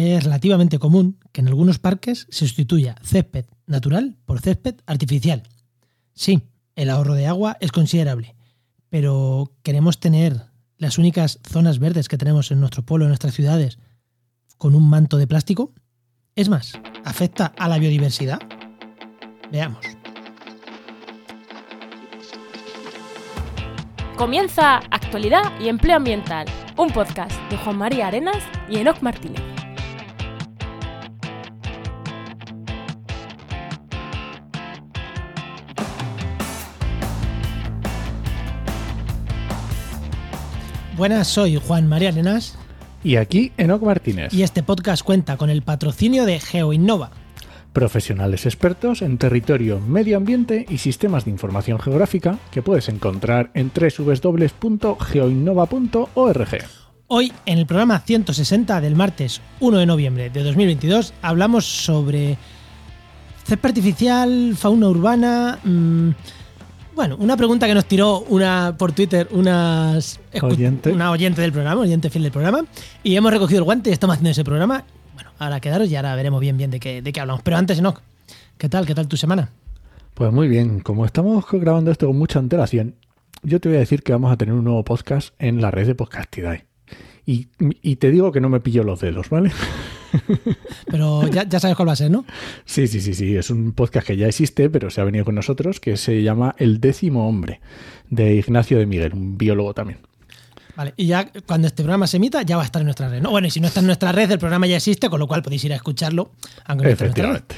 es relativamente común que en algunos parques se sustituya césped natural por césped artificial. Sí, el ahorro de agua es considerable, pero queremos tener las únicas zonas verdes que tenemos en nuestro pueblo, en nuestras ciudades, con un manto de plástico. Es más, ¿afecta a la biodiversidad? Veamos. Comienza Actualidad y Empleo Ambiental, un podcast de Juan María Arenas y Enoc Martínez. Buenas, soy Juan María Arenas Y aquí Enoc Martínez, y este podcast cuenta con el patrocinio de GeoInnova. profesionales expertos en territorio, medio ambiente y sistemas de información geográfica que puedes encontrar en www.geoinnova.org. Hoy, en el programa 160 del martes 1 de noviembre de 2022, hablamos sobre césped artificial, fauna urbana. mm, bueno, una pregunta que nos tiró una por Twitter unas, Oyente. una oyente del programa, oyente fiel del programa, y hemos recogido el guante y estamos haciendo ese programa. Bueno, ahora quedaros y ahora veremos bien bien de qué, de qué hablamos. Pero antes, Enoch, ¿qué tal? ¿Qué tal tu semana? Pues muy bien, como estamos grabando esto con mucha antelación, yo te voy a decir que vamos a tener un nuevo podcast en la red de Podcastidae. Y, y te digo que no me pillo los dedos, ¿vale? Pero ya, ya sabes cuál va a ser, ¿no? Sí, sí, sí, sí, es un podcast que ya existe, pero se ha venido con nosotros, que se llama El décimo hombre, de Ignacio de Miguel, un biólogo también. Vale, y ya cuando este programa se emita, ya va a estar en nuestra red. ¿no? Bueno, y si no está en nuestra red, el programa ya existe, con lo cual podéis ir a escucharlo, aunque no. Efectivamente.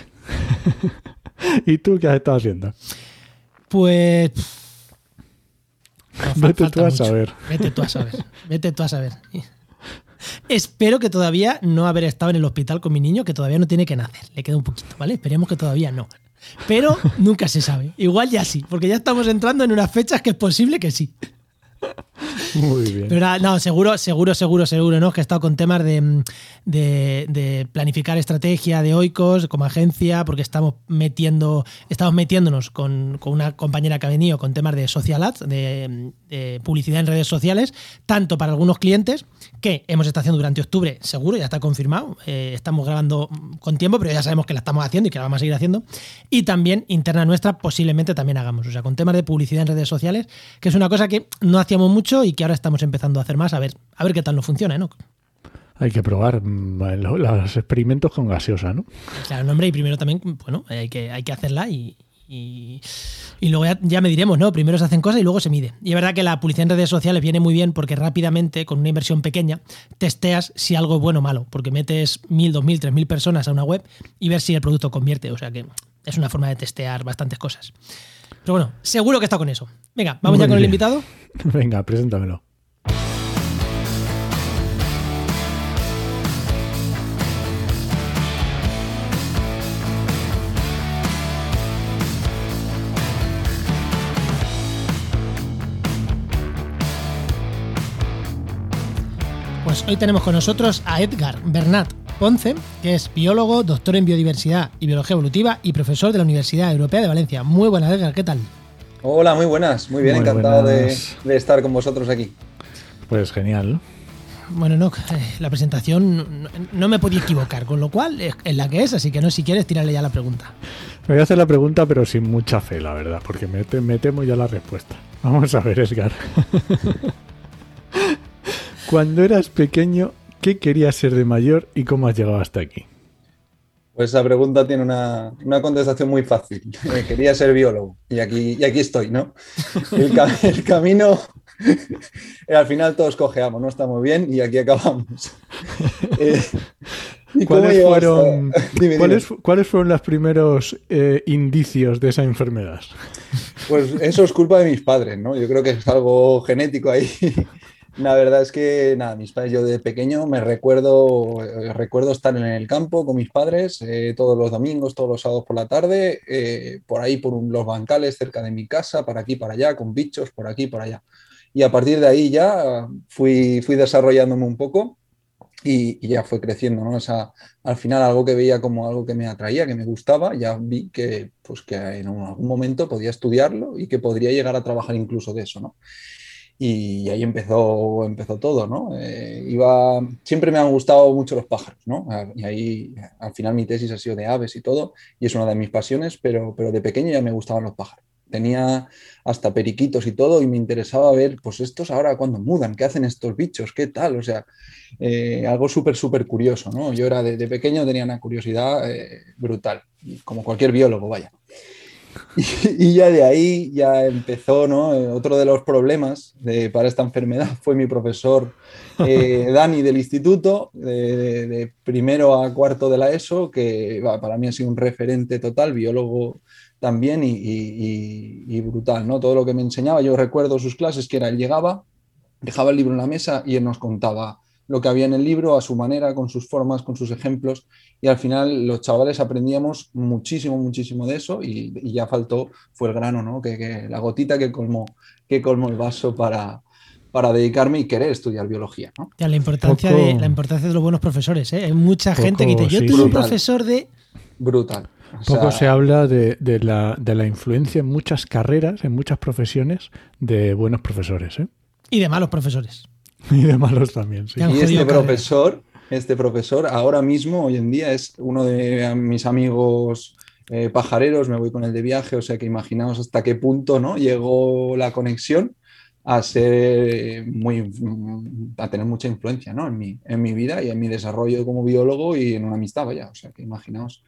¿Y tú qué has estado haciendo? Pues. Vete tú a saber. Vete tú a saber. Vete tú a saber. Espero que todavía no haber estado en el hospital con mi niño, que todavía no tiene que nacer. Le queda un poquito, ¿vale? Esperemos que todavía no. Pero nunca se sabe. Igual ya sí, porque ya estamos entrando en unas fechas que es posible que sí. Muy bien. Pero no, seguro, seguro, seguro, seguro, ¿no? Que he estado con temas de, planificar estrategia de Oikos como agencia, porque estamos metiendo, estamos metiéndonos con, una compañera que ha venido con temas de social ads, de, publicidad en redes sociales, tanto para algunos clientes que hemos estado haciendo durante octubre, seguro, ya está confirmado. eh, estamos grabando con tiempo, pero ya sabemos que la estamos haciendo y que la vamos a seguir haciendo. Y también interna nuestra, posiblemente también hagamos. O sea, con temas de publicidad en redes sociales, que es una cosa que no hacíamos mucho y que ahora estamos empezando a hacer más, a ver, a ver qué tal nos funciona, ¿no? Hay que probar mm, lo- los experimentos con gaseosa, ¿no? Claro, nombre y primero también, bueno, hay que, hay que hacerla y, y, y luego ya, ya mediremos, ¿no? Primero se hacen cosas y luego se mide. Y es verdad que la publicidad en redes sociales viene muy bien porque rápidamente, con una inversión pequeña, testeas si algo es bueno o malo, porque metes mil, dos mil, tres mil personas a una web y ver si el producto convierte. O sea que es una forma de testear bastantes cosas. Pero bueno, seguro que está con eso. Venga, vamos ya con el invitado. Venga, preséntamelo. Pues hoy tenemos con nosotros a Edgar Bernat Ponce, que es biólogo, doctor en biodiversidad y biología evolutiva y profesor de la Universidad Europea de Valencia. Muy buenas, Edgar, ¿qué tal? Hola, muy buenas, muy bien, Muy encantado de, estar con vosotros aquí. Pues genial. Bueno, no, la presentación no, no me podía equivocar, con lo cual es es la que es, así que no, si quieres, tírale ya la pregunta. Me voy a hacer la pregunta, pero sin mucha fe, la verdad, porque me, te- me temo ya la respuesta. Vamos a ver, Edgar. Cuando eras pequeño, ¿qué querías ser de mayor y cómo has llegado hasta aquí? Pues esa pregunta tiene una, una contestación muy fácil. Eh, quería ser biólogo y aquí, y aquí estoy, ¿no? El, ca- el camino, eh, al final todos cojeamos, no estamos bien y aquí acabamos. Eh, ¿y cómo ¿Cuáles fueron, Dime. ¿cuáles, cuáles fueron los primeros eh, indicios de esa enfermedad? Pues eso es culpa de mis padres, ¿no? Yo creo que es algo genético ahí. La verdad es que, nada, mis padres, yo de pequeño me recuerdo, eh, recuerdo estar en el campo con mis padres eh, todos los domingos, todos los sábados por la tarde, eh, por ahí por los bancales cerca de mi casa, para aquí, para allá, con bichos, por aquí, por allá. Y a partir de ahí ya fui, fui desarrollándome un poco y, ya fue creciendo, ¿no? Esa, al final algo que veía como algo que me atraía, que me gustaba, ya vi que, pues, que en algún momento podía estudiarlo y que podría llegar a trabajar incluso de eso, ¿no? Y ahí empezó, empezó todo, ¿no? Eh, iba, siempre me han gustado mucho los pájaros, ¿no? Y ahí al final mi tesis ha sido de aves y todo, y es una de mis pasiones, pero, pero de pequeño ya me gustaban los pájaros. Tenía hasta periquitos y todo, y me interesaba ver, pues estos ahora cuando mudan, ¿qué hacen estos bichos? ¿Qué tal? O sea, eh, algo súper, súper curioso, ¿no? Yo era de, pequeño, tenía una curiosidad eh, brutal, como cualquier biólogo, vaya. Y, ya de ahí ya empezó, ¿no? Otro de los problemas de, para esta enfermedad fue mi profesor eh, Dani del instituto, de, primero a cuarto de la ESO, que para mí ha sido un referente total, biólogo también y, y, brutal, ¿no? Todo lo que me enseñaba, yo recuerdo sus clases que era, él llegaba, dejaba el libro en la mesa y él nos contaba lo que había en el libro a su manera, con sus formas, con sus ejemplos, y al final los chavales aprendíamos muchísimo, muchísimo de eso y, ya faltó, fue el grano, ¿no? Que, la gotita que colmó, que colmó el vaso para, para dedicarme y querer estudiar biología. ¿no? la, importancia de, la importancia de los buenos profesores. ¿eh? Hay mucha gente que dice, yo tuve un profesor de... Brutal. Poco se habla de, la, de, la, influencia en muchas carreras, en muchas profesiones, de buenos profesores. ¿eh? Y de malos profesores. Y de malos también, sí. Y este profesor, este profesor ahora mismo, hoy en día, es uno de mis amigos eh, pajareros, me voy con el de viaje, o sea que imaginaos hasta qué punto ¿no? llegó la conexión a ser muy a tener mucha influencia ¿no? en, mi, en mi vida y en mi desarrollo como biólogo y en una amistad, vaya. O sea que imaginaos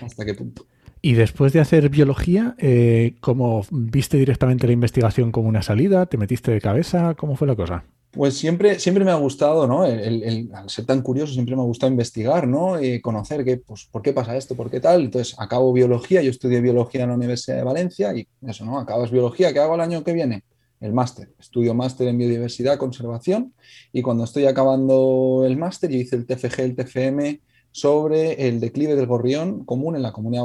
hasta qué punto. Y después de hacer biología, eh, ¿cómo viste directamente la investigación como una salida? ¿Te metiste de cabeza? ¿Cómo fue la cosa? Pues siempre, siempre me ha gustado, ¿no? El, al ser tan curioso, siempre me ha gustado investigar, ¿no? Y conocer qué, pues, por qué pasa esto, por qué tal. Entonces, acabo biología, yo estudié biología en la Universidad de Valencia y eso, ¿no? Acabas biología, ¿qué hago el año que viene? El máster. Estudio máster en biodiversidad, conservación y cuando estoy acabando el máster, yo hice el TFG, el TFM sobre el declive del gorrión común en la Comunidad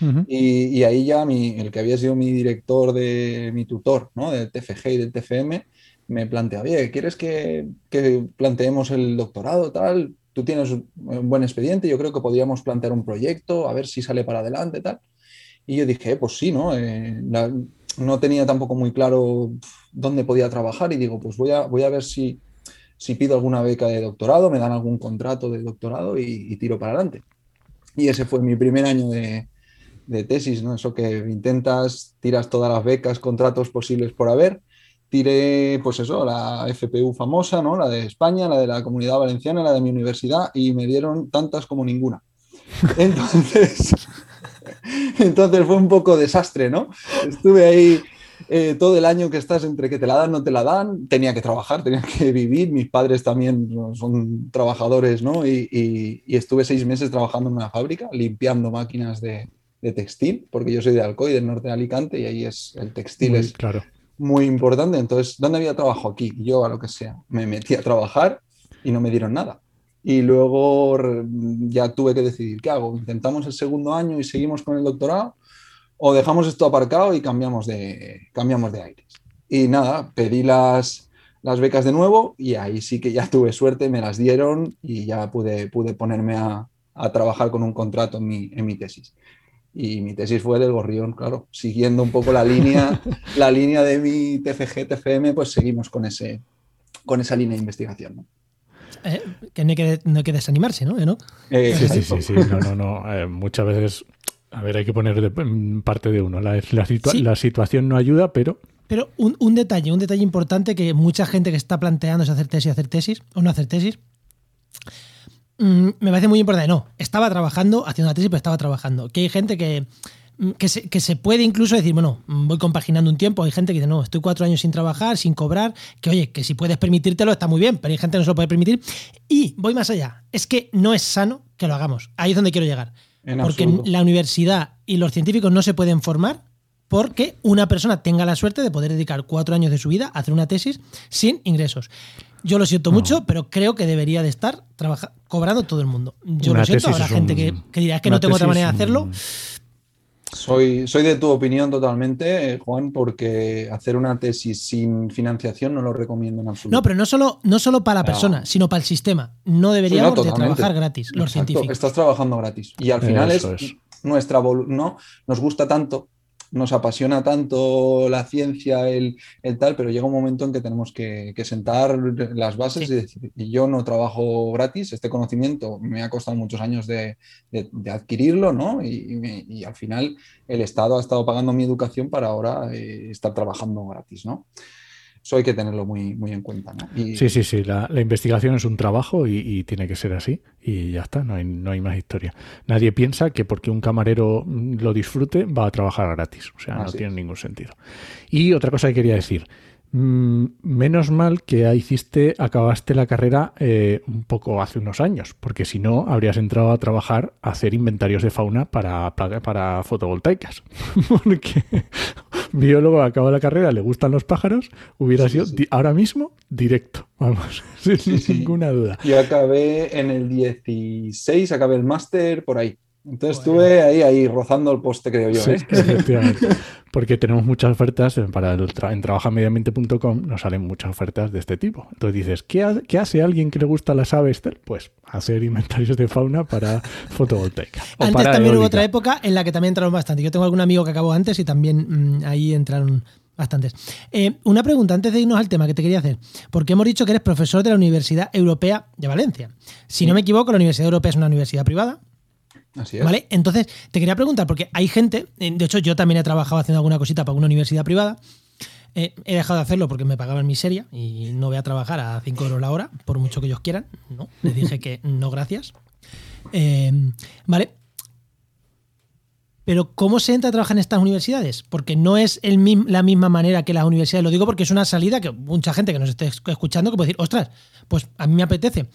Valencia. y, y, ahí ya el que había sido mi director, de mi tutor, ¿no? Del TFG y del TFM, me plantea, oye, ¿quieres que, planteemos el doctorado, tal? Tú tienes un buen expediente, yo creo que podríamos plantear un proyecto, a ver si sale para adelante, tal. Y yo dije, pues sí, ¿no? Eh, no tenía tampoco muy claro dónde podía trabajar y digo, pues voy a, voy a ver si, si pido alguna beca de doctorado, me dan algún contrato de doctorado y, tiro para adelante. Y ese fue mi primer año de, de, tesis, ¿no? Eso que intentas, tiras todas las becas, contratos posibles por haber tiré, pues eso, la FPU famosa, ¿no? La de España, la de la Comunidad Valenciana, la de mi universidad, y me dieron tantas como ninguna. Entonces, entonces fue un poco desastre, ¿no? Estuve ahí eh, todo el año que estás entre que te la dan, no te la dan, tenía que trabajar, tenía que vivir, mis padres también son trabajadores, ¿no? Y, estuve seis meses trabajando en una fábrica, limpiando máquinas de, textil, porque yo soy de Alcoy, del norte de Alicante, y ahí es el textil es claro muy importante. Entonces, ¿dónde había trabajo? Aquí. Yo, a lo que sea, me metí a trabajar y no me dieron nada. Y luego ya tuve que decidir, ¿qué hago? ¿Intentamos el segundo año y seguimos con el doctorado? ¿O dejamos esto aparcado y cambiamos de, cambiamos de aires? Y nada, pedí las, las becas de nuevo y ahí sí que ya tuve suerte, me las dieron y ya pude, pude ponerme a, a trabajar con un contrato en mi, en mi tesis y mi tesis fue del gorrión, claro, siguiendo un poco la línea, la línea de mi TFG, TFM, pues seguimos con, ese, con esa línea de investigación. Eh, que no hay que, no que desanimarse, ¿no? Eh, sí, sí, sí, sí, no, no, no. Eh, muchas veces, a ver, hay que poner de, parte de uno. La, la, situación no ayuda, pero... Pero un, un, detalle, un detalle importante que mucha gente que está planteando es hacer tesis, hacer tesis, o no hacer tesis, Mm, me parece muy importante. No, estaba trabajando, haciendo la tesis, pero estaba trabajando. Que hay gente que, mm, que, se, puede incluso decir, bueno, mm, voy compaginando un tiempo. Hay gente que dice, no, estoy cuatro años sin trabajar, sin cobrar. Que oye, que si puedes permitírtelo está muy bien, pero hay gente que no se lo puede permitir. Y voy más allá. Es que no es sano que lo hagamos. Ahí es donde quiero llegar. porque la universidad y los científicos no se pueden formar porque una persona tenga la suerte de poder dedicar cuatro años de su vida a hacer una tesis sin ingresos. Yo lo siento mucho, pero creo que debería de estar cobrando todo el mundo. Yo lo siento, habrá gente que, dirá que no tengo otra manera de hacerlo. Soy, soy de tu opinión totalmente, Juan, porque hacer una tesis sin financiación no lo recomiendo en absoluto. No, pero no solo, no solo para la persona, sino para el sistema. No deberíamos de trabajar gratis, los científicos. Estás trabajando gratis. Y al final es, nuestra no nos gusta tanto nos apasiona tanto la ciencia, el, el, tal, pero llega un momento en que tenemos que, que sentar las bases sí. y decir, yo no trabajo gratis, este conocimiento me ha costado muchos años de, de, de adquirirlo, ¿no? Y, y, me, y, al final el Estado ha estado pagando mi educación para ahora eh, estar trabajando gratis, ¿no? Eso hay que tenerlo muy, muy en cuenta. ¿no? Y... Sí, sí, sí. La, la, investigación es un trabajo y, y, tiene que ser así. Y ya está, no hay, no hay más historia. Nadie piensa que porque un camarero lo disfrute va a trabajar gratis. O sea, así no tiene es. ningún sentido. Y otra cosa que quería decir. Mm, menos mal que hiciste, acabaste la carrera eh, un poco hace unos años, porque si no habrías entrado a trabajar a hacer inventarios de fauna para, para, para fotovoltaicas. porque biólogo acaba la carrera, le gustan los pájaros, hubiera sí, sido sí. ahora mismo directo, vamos, sin sí, ninguna duda. Yo acabé en el 16, acabé el máster por ahí. Entonces bueno. estuve ahí, ahí rozando el poste, creo yo. ¿eh? Efectivamente. Porque tenemos muchas ofertas para el tra en trabajamediamente.com nos salen muchas ofertas de este tipo. Entonces dices, ¿qué, ha ¿qué, hace alguien que le gusta las aves? Pues hacer inventarios de fauna para fotovoltaica. antes para también eólica. hubo otra época en la que también entraron bastante. Yo tengo algún amigo que acabó antes y también mmm, ahí entraron bastantes. Eh, una pregunta antes de irnos al tema que te quería hacer, porque hemos dicho que eres profesor de la Universidad Europea de Valencia. Si sí. no me equivoco, la Universidad Europea es una universidad privada. Así es. ¿Vale? Entonces, te quería preguntar, porque hay gente, eh, de hecho yo también he trabajado haciendo alguna cosita para una universidad privada, eh, he dejado de hacerlo porque me pagaban miseria y no voy a trabajar a 5 euros la hora, por mucho que ellos quieran. No, les dije que no, gracias. Eh, vale. Pero ¿cómo se entra a trabajar en estas universidades? Porque no es el, la misma manera que las universidades. Lo digo porque es una salida que mucha gente que nos esté escuchando que puede decir, ostras, pues a mí me apetece.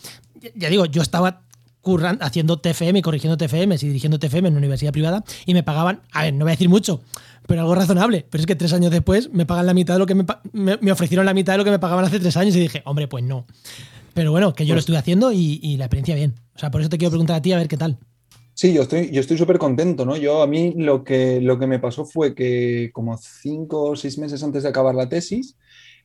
Ya digo, yo estaba curran, haciendo TFM y corrigiendo TFM y dirigiendo TFM en una universidad privada y me pagaban, a ver, no voy a decir mucho, pero algo razonable. Pero es que tres años después me pagan la mitad de lo que me, me, me ofrecieron la mitad de lo que me pagaban hace tres años y dije, hombre, pues no. Pero bueno, que yo pues, lo estoy haciendo y, y, la experiencia bien. O sea, por eso te quiero preguntar a ti a ver qué tal. Sí, yo estoy yo estoy súper contento, ¿no? Yo a mí lo que, lo que me pasó fue que como cinco o seis meses antes de acabar la tesis,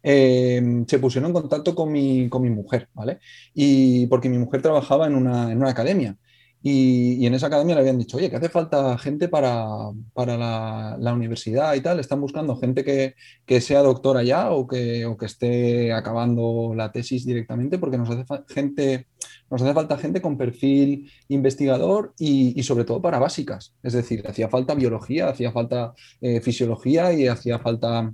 eh, se pusieron en contacto con mi, con mi mujer, ¿vale? Y porque mi mujer trabajaba en una, en una academia. Y, en esa academia le habían dicho, oye, que hace falta gente para, para la, universidad y tal. Están buscando gente que, que sea doctora ya o que, o que, esté acabando la tesis directamente, porque nos hace, gente, nos hace falta gente con perfil investigador y, y sobre todo para básicas. Es decir, hacía falta biología, hacía falta eh, fisiología y hacía falta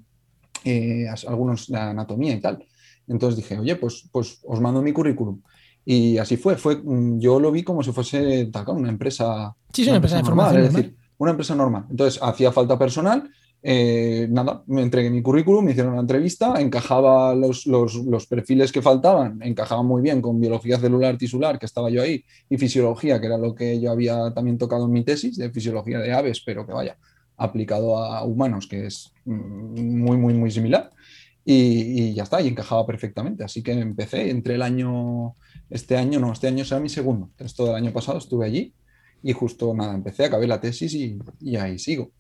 eh, algunos de anatomía y tal. Entonces dije, oye, pues, pues os mando mi currículum. Y así fue, fue mm, yo lo vi como si fuese tal, una empresa. Sí, sí, una, empresa, empresa normal, es decir, una empresa normal. Entonces hacía falta personal. Eh, nada, me entregué mi currículum, me hicieron una entrevista, encajaba los, los, los, perfiles que faltaban, encajaba muy bien con biología celular tisular, que estaba yo ahí, y fisiología, que era lo que yo había también tocado en mi tesis, de fisiología de aves, pero que vaya, aplicado a humanos, que es mm, muy, muy, muy similar. Y, y, ya está, y encajaba perfectamente. Así que empecé entre el año, este año, no, este año será mi segundo. Entonces, todo el año pasado estuve allí y justo nada, empecé, acabé la tesis y, y ahí sigo.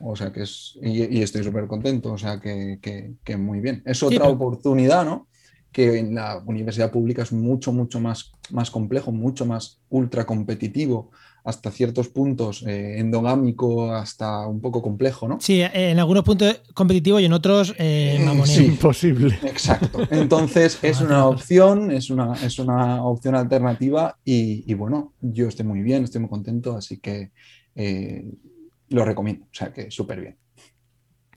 O sea que es, y, y estoy súper contento, o sea que, que, que, muy bien. Es otra sí, oportunidad, ¿no? Que en la universidad pública es mucho, mucho más, más complejo, mucho más ultra competitivo hasta ciertos puntos eh, endogámico, hasta un poco complejo, ¿no? Sí, en algunos puntos competitivo y en otros eh, mamoneo. Sí, imposible. Exacto. Entonces es una opción, es una, es una opción alternativa y, y bueno, yo estoy muy bien, estoy muy contento, así que eh, lo recomiendo, o sea que súper bien.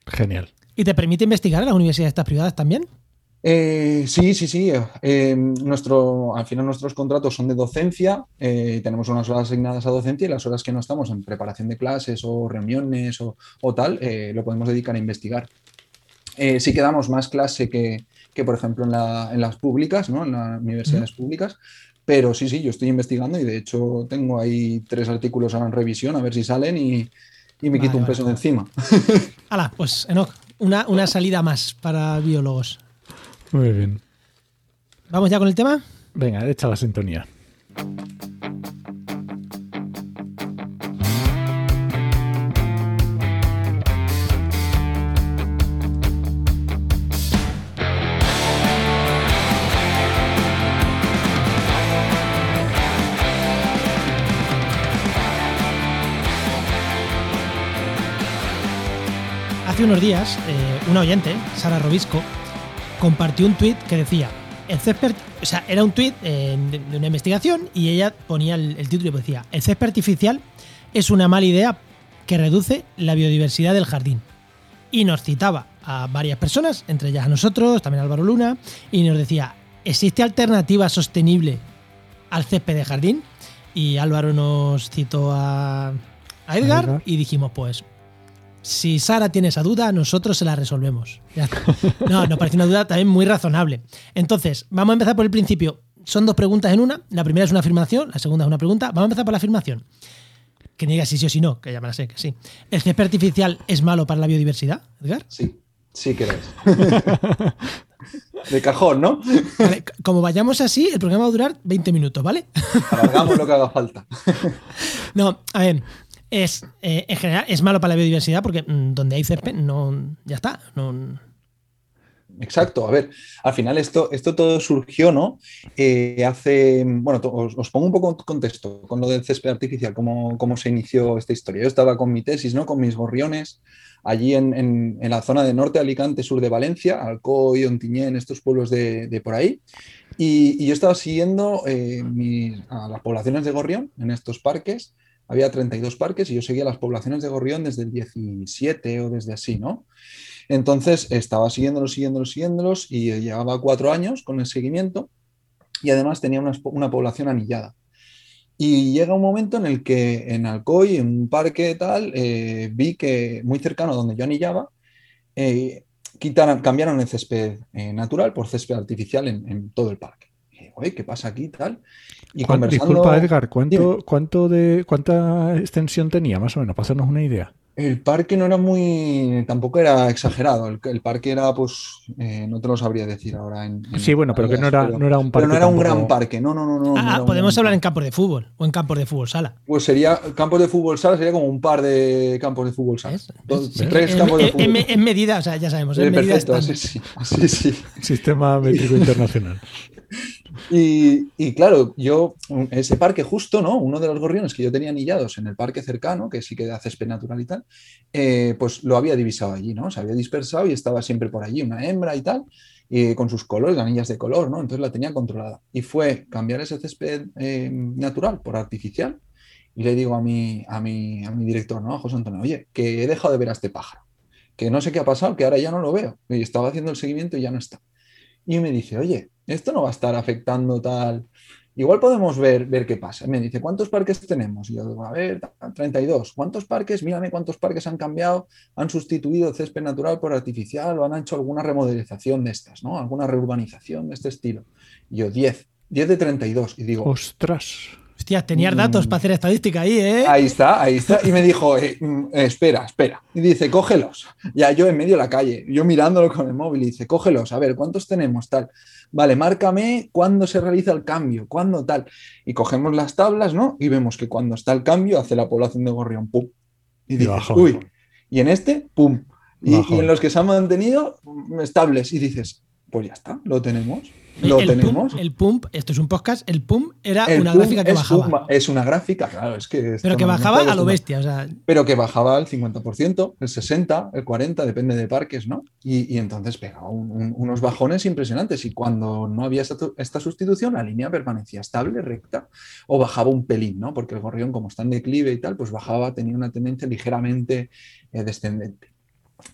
Genial. ¿Y te permite investigar en las universidades estas privadas también? Eh, sí, sí, sí. Eh, nuestro, al final nuestros contratos son de docencia, eh, tenemos unas horas asignadas a docencia y las horas que no estamos en preparación de clases o reuniones o, o tal, eh, lo podemos dedicar a investigar. Sí que damos más clase que, que por ejemplo, en, la, en, las públicas, ¿no? en las universidades uh -huh. públicas, pero sí, sí, yo estoy investigando y de hecho tengo ahí tres artículos ahora en revisión a ver si salen y, y me vale, quito un peso vale. de encima. Hala, pues Enoch, una, una salida más para biólogos. Muy bien. ¿Vamos ya con el tema? Venga, echa la sintonía. Hace unos días, eh, una oyente, Sara Robisco, compartió un tuit que decía, el césped, o sea, era un tuit eh, de, de una investigación y ella ponía el, el título y decía, el césped artificial es una mala idea que reduce la biodiversidad del jardín. Y nos citaba a varias personas, entre ellas a nosotros, también a Álvaro Luna, y nos decía, ¿existe alternativa sostenible al césped de jardín? Y Álvaro nos citó a, a Edgar, Edgar. y dijimos, pues, si Sara tiene esa duda, nosotros se la resolvemos. Ya está. No, nos parece una duda también muy razonable. Entonces, vamos a empezar por el principio. Son dos preguntas en una. La primera es una afirmación, la segunda es una pregunta. Vamos a empezar por la afirmación. Que diga si sí o si no, que ya me la sé, que sí. ¿El césped artificial es malo para la biodiversidad, Edgar? Sí, sí que eres. De cajón, ¿no? Vale, como vayamos así, el programa va a durar 20 minutos, ¿vale? Alargamos lo que haga falta. No, a ver, es, eh, en general es malo para la biodiversidad porque mm, donde hay césped, no, ya está. No, Exacto, a ver, al final esto, esto todo surgió, ¿no? Eh, hace, bueno, os, os pongo un poco en contexto con lo del césped artificial, cómo, cómo se inició esta historia. Yo estaba con mi tesis, ¿no? Con mis gorriones, allí en, en- la zona de norte Alicante, sur de Valencia, Alcoy, Ontinyent, estos pueblos de, por ahí. Y, yo estaba siguiendo eh, a las poblaciones de gorrión en estos parques. Había 32 parques y yo seguía las poblaciones de gorrión desde el 17 o desde así, ¿no? Entonces estaba siguiéndolos, siguiéndolos, siguiéndolos y llevaba cuatro años con el seguimiento y además tenía una, una población anillada. Y llega un momento en el que en Alcoy, en un parque tal, eh, vi que muy cercano a donde yo anillaba, eh, cambiaron el césped eh, natural por césped artificial en, en todo el parque. Y digo, "Oye, ¿qué pasa aquí tal? Y ¿Cuán- conversando, Disculpa, Edgar, ¿cuánto, Dime. cuánto de, ¿cuánta extensión tenía más o menos? Para hacernos una idea. El parque no era muy, tampoco era exagerado. El, el parque era, pues, eh, no te lo sabría decir ahora. En, en Sí, bueno, pero que no era, pero- no era un pero parque. no era un gran parque. No, no, no, no. Ah, podemos hablar en campos de fútbol o en campos de fútbol sala. Pues sería campos de fútbol sala, sería como un par de campos de fútbol sala. ¿ves? Dos- Sí, tres en- campos de fútbol. en- en medida, o sea, ya sabemos, en Eh, medida perfecto, sí, sí, sí. Sistema métrico internacional. Y, claro, yo, ese parque justo, ¿no? Uno de los gorriones que yo tenía anillados en el parque cercano, que sí que da césped natural y tal, eh, pues lo había divisado allí, ¿no? Se había dispersado y estaba siempre por allí, una hembra y tal, y con sus colores, anillas de color, ¿no? Entonces la tenía controlada. Y fue cambiar ese césped eh, natural por artificial. Y le digo a mi, a mi, a mi director, ¿no? A José Antonio, oye, que he dejado de ver a este pájaro, que no sé qué ha pasado, que ahora ya no lo veo. Y estaba haciendo el seguimiento y ya no está. Y me dice, oye, esto no va a estar afectando tal. Igual podemos ver, ver qué pasa. Me dice, ¿cuántos parques tenemos? Y yo digo, a ver, 32. ¿Cuántos parques? Mírame cuántos parques han cambiado, han sustituido césped natural por artificial o han hecho alguna remodelización de estas, ¿no? Alguna reurbanización de este estilo. Y yo, 10. 10 de 32. Y digo, Ostras. Hostia, tenías Mm. datos para hacer estadística ahí, ¿eh? Ahí está, ahí está. Y me dijo, eh, mm, espera, espera. Y dice, cógelos. Ya yo en medio de la calle, yo mirándolo con el móvil, y dice, cógelos, a ver, ¿cuántos tenemos? Tal. Vale, márcame cuándo se realiza el cambio, cuándo tal. Y cogemos las tablas, ¿no? Y vemos que cuando está el cambio, hace la población de gorrión, pum. Y dices, uy. Y en este, pum. Y en los que se han mantenido, mm, estables. Y dices, pues ya está, lo tenemos. Lo el, tenemos. Pump, el pump, esto es un podcast, el pump era El una gráfica que es bajaba. un- es una gráfica, claro, es que. pero que bajaba a lo bestia, o sea, pero que bajaba al 50%, el 60%, el 40%, depende de parques, ¿no? Y, y entonces pegaba un- un- unos bajones impresionantes y cuando no había esta, esta sustitución, la línea permanecía estable, recta, o bajaba un pelín, ¿no? Porque el gorrión, como está en declive y tal, pues bajaba, tenía una tendencia ligeramente eh, descendente.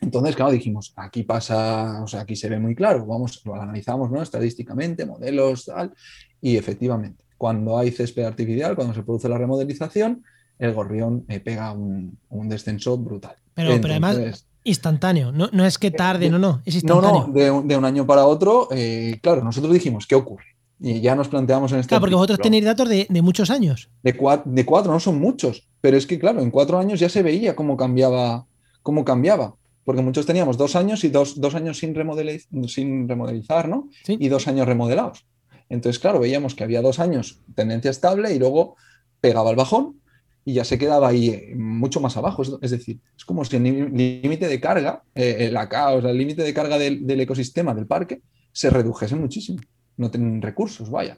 Entonces, claro, dijimos, aquí pasa, o sea, aquí se ve muy claro, vamos, lo analizamos, ¿no? Estadísticamente, modelos, tal, y efectivamente, cuando hay césped artificial, cuando se produce la remodelización, el gorrión eh, pega un, un descenso brutal. Pero- pero además, instantáneo. No, no es que tarde, no, no, es no, instantáneo. no, de, un- de un año para otro, eh, claro, nosotros dijimos, ¿qué ocurre? Y ya nos planteamos en este Claro, porque vosotros tenéis datos de, de muchos años. de, cua- de cuatro, no son muchos, pero es que, claro, en cuatro años ya se veía cómo cambiaba, cómo cambiaba. Porque muchos teníamos dos años y dos, dos años sin, sin remodelizar, ¿no? Sí. Y dos años remodelados. Entonces, claro, veíamos que había dos años tendencia estable y luego pegaba el bajón y ya se quedaba ahí eh, mucho más abajo. Es, decir, es como si el límite de carga, eh, la ca- o sea, el límite de carga del, del ecosistema del parque se redujese muchísimo. No tienen recursos, vaya.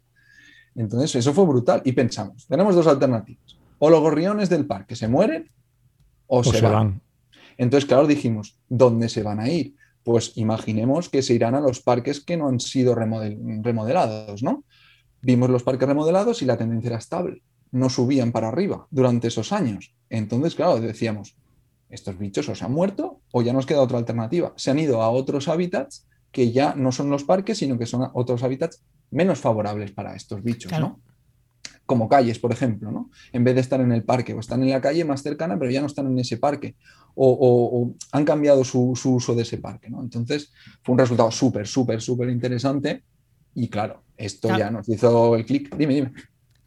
Entonces, eso fue brutal. Y pensamos, tenemos dos alternativas. O los gorriones del parque se mueren o, O se, se van. van. Entonces, claro, dijimos, ¿dónde se van a ir? Pues imaginemos que se irán a los parques que no han sido remodelados, ¿no? Vimos los parques remodelados y la tendencia era estable, no subían para arriba durante esos años. Entonces, claro, decíamos, estos bichos o se han muerto o ya nos queda otra alternativa. Se han ido a otros hábitats que ya no son los parques, sino que son otros hábitats menos favorables para estos bichos, ¿no? Como calles, por ejemplo, ¿no? En vez de estar en el parque, o están en la calle más cercana, pero ya no están en ese parque, o, han cambiado su, uso de ese parque, ¿no? Entonces, fue un resultado súper, súper, súper interesante. Y claro, esto ya nos hizo el clic. Dime, dime.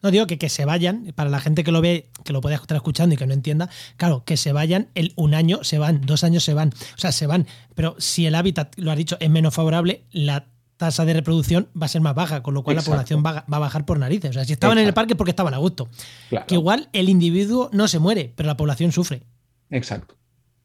No digo que, que se vayan, para la gente que lo ve, que lo puede estar escuchando y que no entienda, claro, que se vayan, el un año se van, dos años se van, o sea, se van. Pero si el hábitat, lo ha dicho, es menos favorable, la tasa de reproducción va a ser más baja, con lo cual la población va, a bajar por narices. O sea, si estaban en el parque porque estaban a gusto. Que igual el individuo no se muere, pero la población sufre. Exacto,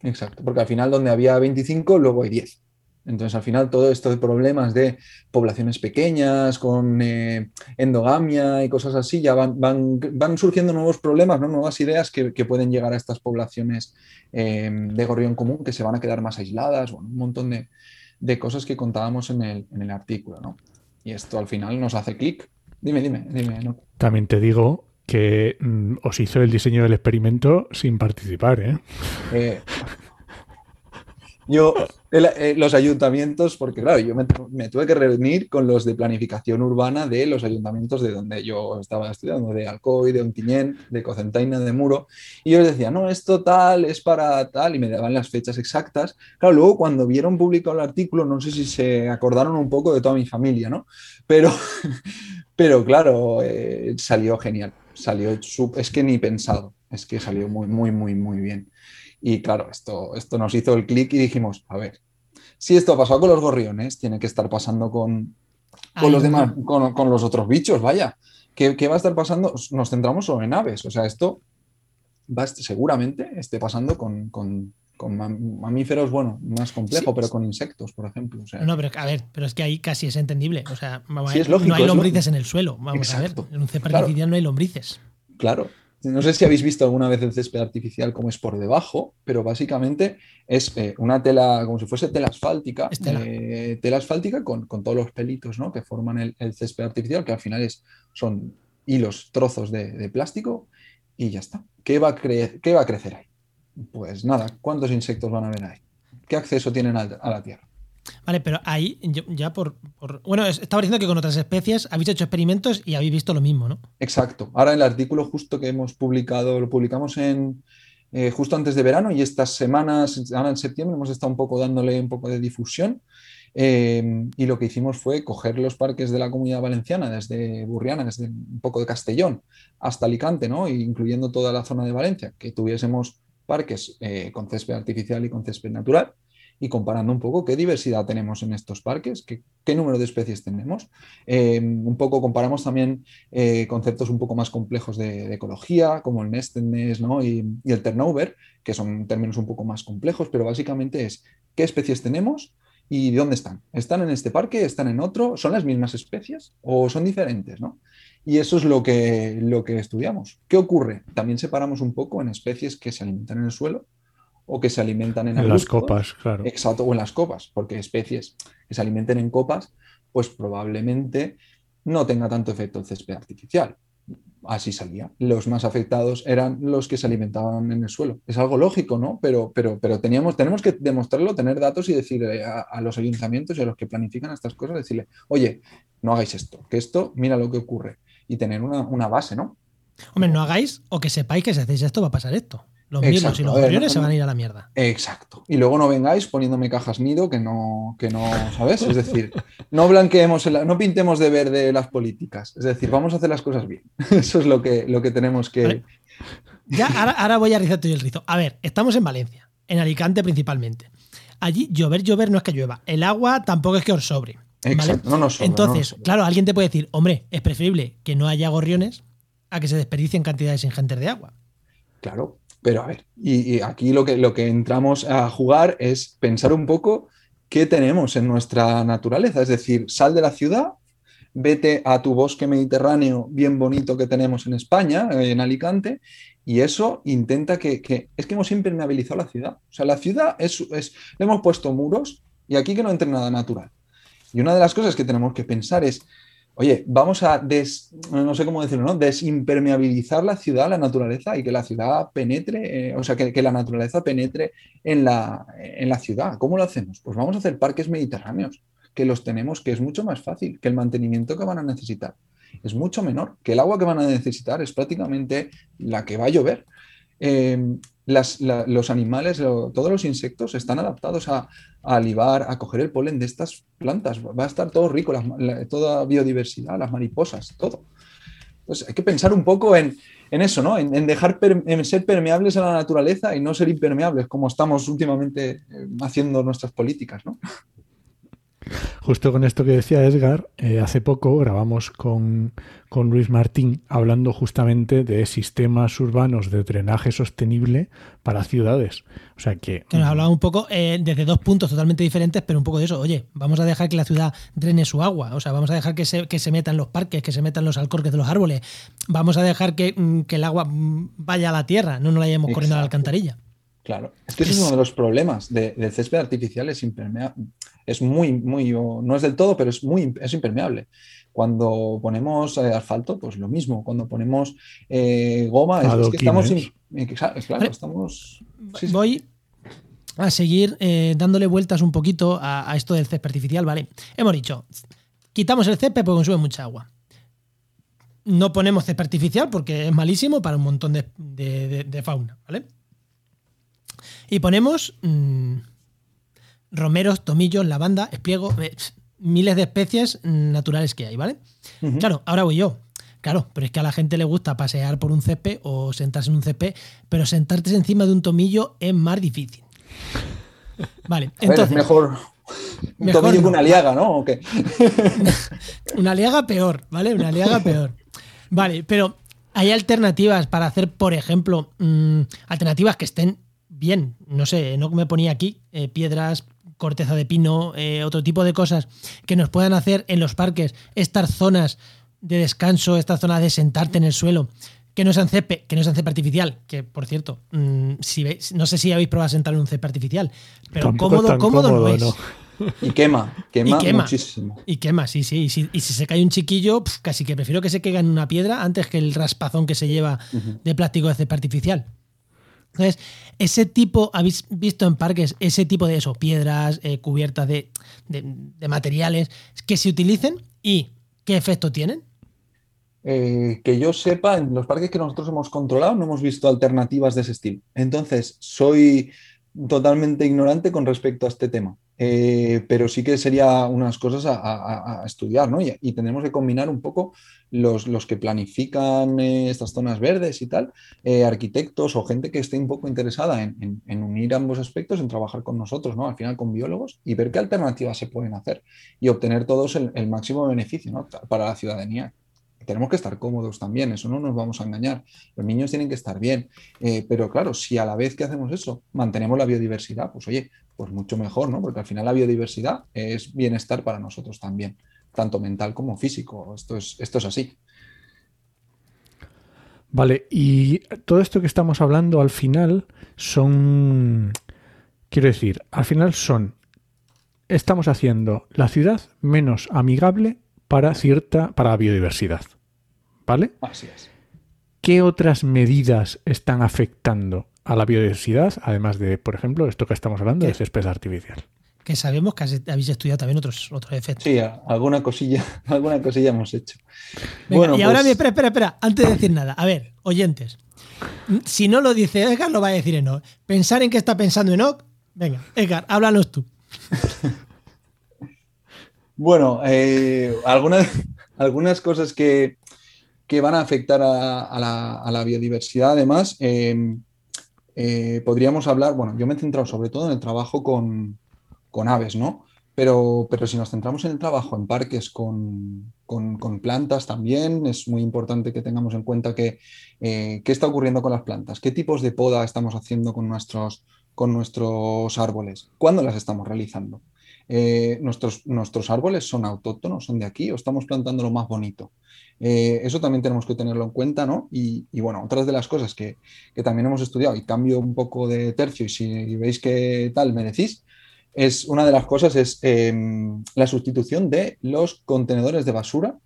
exacto. Porque al final donde había 25, luego hay 10. Entonces, al final, todo esto de problemas de poblaciones pequeñas, con eh, endogamia y cosas así, ya van, van, surgiendo nuevos problemas, ¿no? nuevas ideas que, pueden llegar a estas poblaciones eh, de gorrión común que se van a quedar más aisladas, un montón de, cosas que contábamos en el, en el, artículo. ¿no? Y esto al final nos hace clic. Dime, dime, dime. También te digo que mm, os hizo el diseño del experimento sin participar, ¿eh? eh yo, eh, los ayuntamientos, porque claro, yo me, tuve que reunir con los de planificación urbana de los ayuntamientos de donde yo estaba estudiando, de Alcoy, de Ontinyent, de Cocentaina, de Muro, y yo les decía, no, esto tal, es para tal, y me daban las fechas exactas. Claro, luego cuando vieron publicado el artículo, no sé si se acordaron un poco de toda mi familia, ¿no? Pero, pero claro, eh, salió genial, salió, es que ni pensado, es que salió muy, muy, muy, muy bien. Y claro, esto, esto nos hizo el clic y dijimos, a ver, si esto ha pasado con los gorriones, tiene que estar pasando con, con los demás, con, los otros bichos, vaya. ¿Qué, va a estar pasando? Nos centramos solo en aves. O sea, esto va seguramente esté pasando con, mamíferos, bueno, más complejo, pero con insectos, por ejemplo. no, pero a ver, pero es que ahí casi es entendible. O sea, no hay lombrices en el suelo. Vamos a ver. En un césped artificial no hay lombrices. Claro. No sé si habéis visto alguna vez el césped artificial como es por debajo, pero básicamente es eh, una tela, como si fuese tela asfáltica, tela. Eh, tela. asfáltica con, todos los pelitos ¿no? que forman el, césped artificial, que al final es, son hilos, trozos de, plástico, y ya está. ¿Qué va, a ¿Qué va a crecer ahí? Pues nada, ¿cuántos insectos van a haber ahí? ¿Qué acceso tienen a la Tierra? Vale, pero ahí ya por, Bueno, estaba diciendo que con otras especies habéis hecho experimentos y habéis visto lo mismo, ¿no? Exacto. Ahora el artículo justo que hemos publicado, lo publicamos en eh, justo antes de verano y estas semanas, ahora en septiembre, hemos estado un poco dándole un poco de difusión. Eh, y lo que hicimos fue coger los parques de la comunidad valenciana, desde Burriana, desde un poco de Castellón hasta Alicante, ¿no? incluyendo toda la zona de Valencia, que tuviésemos parques eh, con césped artificial y con césped natural y comparando un poco qué diversidad tenemos en estos parques, qué, número de especies tenemos. Eh, un poco comparamos también eh, conceptos un poco más complejos de, ecología, como el nestedness ¿no? y, el turnover, que son términos un poco más complejos, pero básicamente es qué especies tenemos y dónde están. ¿Están en este parque? ¿Están en otro? ¿Son las mismas especies o son diferentes? ¿no? Y eso es lo que, lo que estudiamos. ¿Qué ocurre? También separamos un poco en especies que se alimentan en el suelo o que se alimentan en, en las copas, claro. Exacto, o en las copas, porque especies que se alimenten en copas, pues probablemente no tenga tanto efecto el césped artificial. Así salía. Los más afectados eran los que se alimentaban en el suelo. Es algo lógico, ¿no? Pero, pero, pero teníamos, tenemos que demostrarlo, tener datos y decirle a, los ayuntamientos y a los que planifican estas cosas, decirle, oye, no hagáis esto, que esto, mira lo que ocurre. Y tener una, una base, ¿no? Hombre, no hagáis o que sepáis que si hacéis esto va a pasar esto. Los mismos y los aviones se van a ir a la mierda. Exacto. Y luego no vengáis poniéndome cajas nido que no, que no, ¿sabes? Es decir, no blanqueemos, no pintemos de verde las políticas. Es decir, vamos a hacer las cosas bien. Eso es lo que, lo que tenemos que. Ya, ahora, voy a rizarte el rizo. A ver, estamos en Valencia, en Alicante principalmente. Allí llover, llover no es que llueva. El agua tampoco es que os sobre. Exacto, no nos sobra, Entonces, claro, alguien te puede decir, hombre, es preferible que no haya gorriones a que se desperdicien cantidades ingentes de agua. Claro, pero a ver, y, aquí lo que, lo que entramos a jugar es pensar un poco qué tenemos en nuestra naturaleza, es decir, sal de la ciudad, vete a tu bosque mediterráneo bien bonito que tenemos en España, en Alicante, y eso intenta que, es que hemos impermeabilizado la ciudad. O sea, la ciudad es, es, le hemos puesto muros y aquí que no entre nada natural. Y una de las cosas que tenemos que pensar es, oye, vamos a, des, no sé cómo decirlo, ¿no? desimpermeabilizar la ciudad, la naturaleza y que la ciudad penetre, eh, o sea, que, que, la naturaleza penetre en la, en la ciudad. ¿Cómo lo hacemos? Pues vamos a hacer parques mediterráneos, que los tenemos, que es mucho más fácil, que el mantenimiento que van a necesitar es mucho menor, que el agua que van a necesitar es prácticamente la que va a llover. Em, los animales, todos los insectos están adaptados a, a, alivar, a coger el polen de estas plantas. Va a estar todo rico, toda biodiversidad, las mariposas, todo. Entonces hay que pensar un poco en, eso, ¿no? En, dejar en ser permeables a la naturaleza y no ser impermeables como estamos últimamente eh, haciendo nuestras políticas, ¿no? Justo con esto que decía Edgar, eh, hace poco grabamos con, Luis Martín hablando justamente de sistemas urbanos de drenaje sostenible para ciudades. O sea que. Que nos hablaba un poco eh, desde dos puntos totalmente diferentes, pero un poco de eso. Oye, vamos a dejar que la ciudad drene su agua. O sea, vamos a dejar que se, que se metan los parques, que se metan los alcorques de los árboles. Vamos a dejar que, mm, el agua mm, vaya a la tierra, no nos la llevemos corriendo a la alcantarilla. Claro, es que ese es uno de los problemas del césped artificial, es impermeable, es muy, muy, no es del todo, pero es muy, es impermeable. Cuando ponemos eh, asfalto, pues lo mismo. Cuando ponemos eh, goma, es, que estamos, claro, estamos. Voy a seguir eh, dándole vueltas un poquito a, esto del césped artificial, ¿vale? Hemos dicho, quitamos el césped porque consume mucha agua. No ponemos césped artificial porque es malísimo para un montón de, fauna, ¿vale? Y ponemos mm, romeros, tomillos, lavanda, espliego, eh, miles de especies naturales que hay, ¿vale? Claro, ahora voy yo. Claro, pero es que a la gente le gusta pasear por un césped o sentarse en un césped, pero sentarte encima de un tomillo es más difícil. Vale, entonces. mejor, un tomillo que una liaga, ¿no? una liaga peor, ¿vale? Una liaga peor. Vale, pero hay alternativas para hacer, por ejemplo, mm, alternativas que estén bien. No sé, no me ponía aquí eh, piedras, corteza de pino, eh, otro tipo de cosas que nos puedan hacer en los parques, estas zonas de descanso, estas zonas de sentarte en el suelo, que no sean cepe, que no sean cepe artificial, que por cierto, mm, si no sé si habéis probado sentar en un cepe artificial, pero cómodo, cómodo, no es. Y quema, quema, muchísimo. Y quema, sí, sí. Y si, se cae un chiquillo, casi que prefiero que se caiga en una piedra antes que el raspazón que se lleva de plástico de cepe artificial. Entonces, ese tipo, habéis visto en parques, ese tipo de eso, piedras, eh, cubiertas de, materiales que se utilicen y qué efecto tienen. Eh, que yo sepa, en los parques que nosotros hemos controlado no hemos visto alternativas de ese estilo. Entonces, soy totalmente ignorante con respecto a este tema. Eh, pero sí que sería unas cosas a, estudiar, ¿no? Y, tenemos que combinar un poco los, los que planifican eh, estas zonas verdes y tal, eh, arquitectos o gente que esté un poco interesada en, unir ambos aspectos, en trabajar con nosotros, ¿no? Al final con biólogos y ver qué alternativas se pueden hacer y obtener todos el máximo beneficio, Para la ciudadanía tenemos que estar cómodos también, eso no nos vamos a engañar. Los niños tienen que estar bien, eh, pero claro, si a la vez que hacemos eso mantenemos la biodiversidad, pues oye, pues mucho mejor, ¿no? Porque al final la biodiversidad es bienestar para nosotros también, tanto mental como físico. Esto es, esto es así. Vale, y todo esto que estamos hablando al final son, quiero decir, al final son, estamos haciendo la ciudad menos amigable para cierta, para la biodiversidad. ¿Vale? Así es. ¿Qué otras medidas están afectando a la biodiversidad, además de, por ejemplo, esto que estamos hablando de césped artificial? Que sabemos que habéis estudiado también otros, otros efectos. Sí, alguna cosilla, alguna cosilla hemos hecho. bueno, y ahora, pues- espera, espera, espera, antes de decir nada, a ver, oyentes, si no lo dice Edgar, lo va a decir Enoch. Pensar en qué está pensando Enoch, venga, Edgar, háblanos tú. bueno, eh, algunas, algunas cosas que, que van a afectar a, la, biodiversidad. Además, em, eh, podríamos hablar, bueno, yo me he centrado sobre todo en el trabajo con, aves, ¿no? Pero, pero, si nos centramos en el trabajo en parques con, plantas también, es muy importante que tengamos en cuenta que, eh, qué está ocurriendo con las plantas, qué tipos de poda estamos haciendo con nuestros, con nuestros árboles, cuándo las estamos realizando. eh, nuestros, nuestros árboles son autóctonos, son de aquí o estamos plantando lo más bonito. Eh, eso también tenemos que tenerlo en cuenta, ¿no? Y, bueno, otras de las cosas que, también hemos estudiado, y cambio un poco de tercio, y si veis que tal me decís, es una de las cosas es em, la sustitución de los contenedores de basura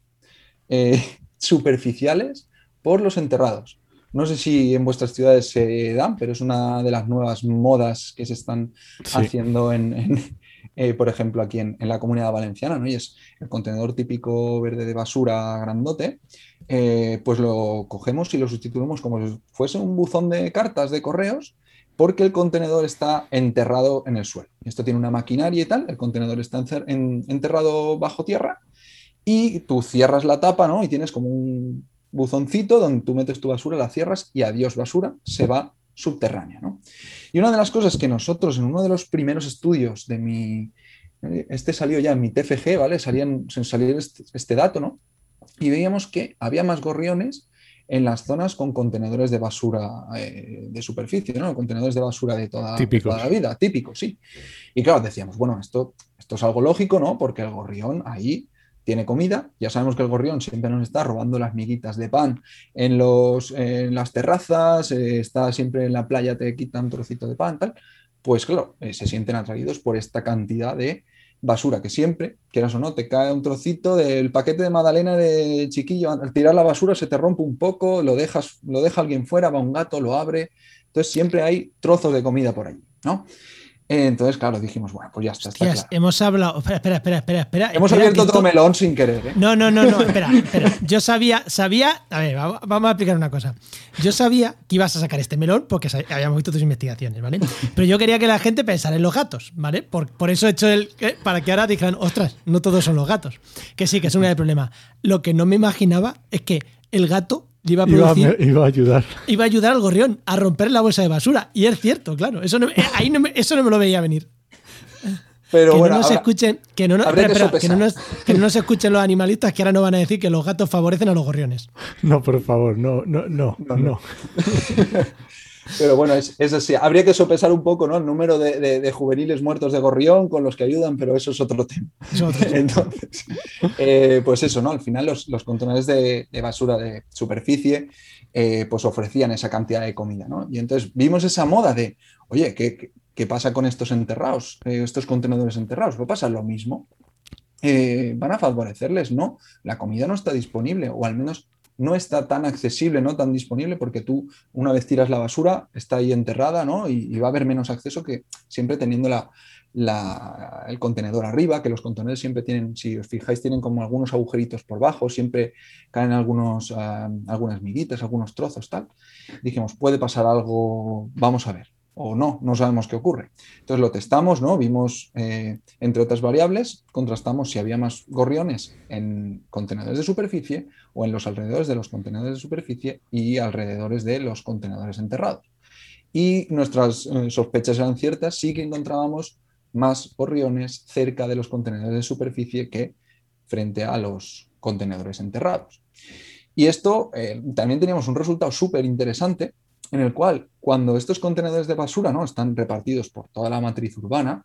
eh, superficiales por los enterrados. No sé si en vuestras ciudades se dan, pero es una de las nuevas modas que se están haciendo en, eh, por ejemplo, aquí en, la comunidad valenciana, ¿no? Y es el contenedor típico verde de basura grandote, eh, pues lo cogemos y lo sustituimos como si fuese un buzón de cartas de correos, porque el contenedor está enterrado en el suelo. Esto tiene una maquinaria y tal, el contenedor está enterrado bajo tierra y tú cierras la tapa, ¿no? Y tienes como un buzoncito donde tú metes tu basura, la cierras y adiós basura, se va subterránea. ¿no? Y una de las cosas que nosotros en uno de los primeros estudios de mi, eh, este salió ya en mi TFG, ¿vale? Salían, salió este, este, dato, ¿no? Y veíamos que había más gorriones en las zonas con contenedores de basura eh, de superficie, ¿no? Contenedores de basura de toda, toda, la vida, típicos, sí. Y claro, decíamos, bueno, esto, esto es algo lógico, ¿no? Porque el gorrión ahí tiene comida. Ya sabemos que el gorrión siempre nos está robando las miguitas de pan en, las terrazas, eh, está siempre en la playa, te quita un trocito de pan, tal. Pues claro, eh, se sienten atraídos por esta cantidad de basura que siempre, quieras o no, te cae un trocito del paquete de magdalena de chiquillo, al tirar la basura se te rompe un poco, lo dejas, lo deja alguien fuera, va un gato, lo abre. Entonces siempre hay trozos de comida por ahí, ¿no? Entonces, claro, dijimos, bueno, pues ya está. está hemos hablado. Espera, espera, espera, espera. Hemos abierto otro melón sin querer. ¿eh? No, no, no, no, espera, espera. Yo sabía, sabía. A ver, vamos a explicar una cosa. Yo sabía que ibas a sacar este melón porque habíamos visto tus investigaciones, ¿vale? Pero yo quería que la gente pensara en los gatos, ¿vale? Por, por eso he hecho el. Para que ahora dijeran, ostras, no todos son los gatos. Que sí, que es un gran problema. Lo que no me imaginaba es que el gato Iba a, ayudar. Iba a ayudar al gorrión a romper la bolsa de basura. Y es cierto, claro. Eso no, eh, ahí no me, eso no me lo veía venir. Pero que bueno, no nos escuchen, que no, nos, escuchen los animalistas que ahora no van a decir que los gatos favorecen a los gorriones. No, por favor, no, no, no, no. Pero bueno, es, así. Habría que sopesar un poco ¿no? el número de, juveniles muertos de gorrión con los que ayudan, pero eso es otro tema. Entonces, eh, pues eso, ¿no? Al final los, contenedores de, basura de superficie eh, pues ofrecían esa cantidad de comida, ¿no? Y entonces vimos esa moda de, oye, ¿qué, pasa con estos enterrados, eh, estos contenedores enterrados? ¿Va a pasar lo mismo? ¿Van a favorecerles? No, la comida no está disponible, o al menos no está tan accesible, no tan disponible, porque tú una vez tiras la basura, está ahí enterrada, ¿no? Y, va a haber menos acceso que siempre teniendo la, el contenedor arriba, que los contenedores siempre tienen, si os fijáis, tienen como algunos agujeritos por bajo, siempre caen algunos, ah, algunas miguitas, algunos trozos, tal. Dijimos, puede pasar algo, vamos a ver o no, no sabemos qué ocurre. Entonces lo testamos, ¿no? Vimos, eh, entre otras variables, contrastamos si había más gorriones en contenedores de superficie o en los alrededores de los contenedores de superficie y alrededores de los contenedores enterrados. Y nuestras eh, sospechas eran ciertas, sí que encontrábamos más gorriones cerca de los contenedores de superficie que frente a los contenedores enterrados. Y esto eh, también teníamos un resultado súper interesante en el cual cuando estos contenedores de basura ¿no? están repartidos por toda la matriz urbana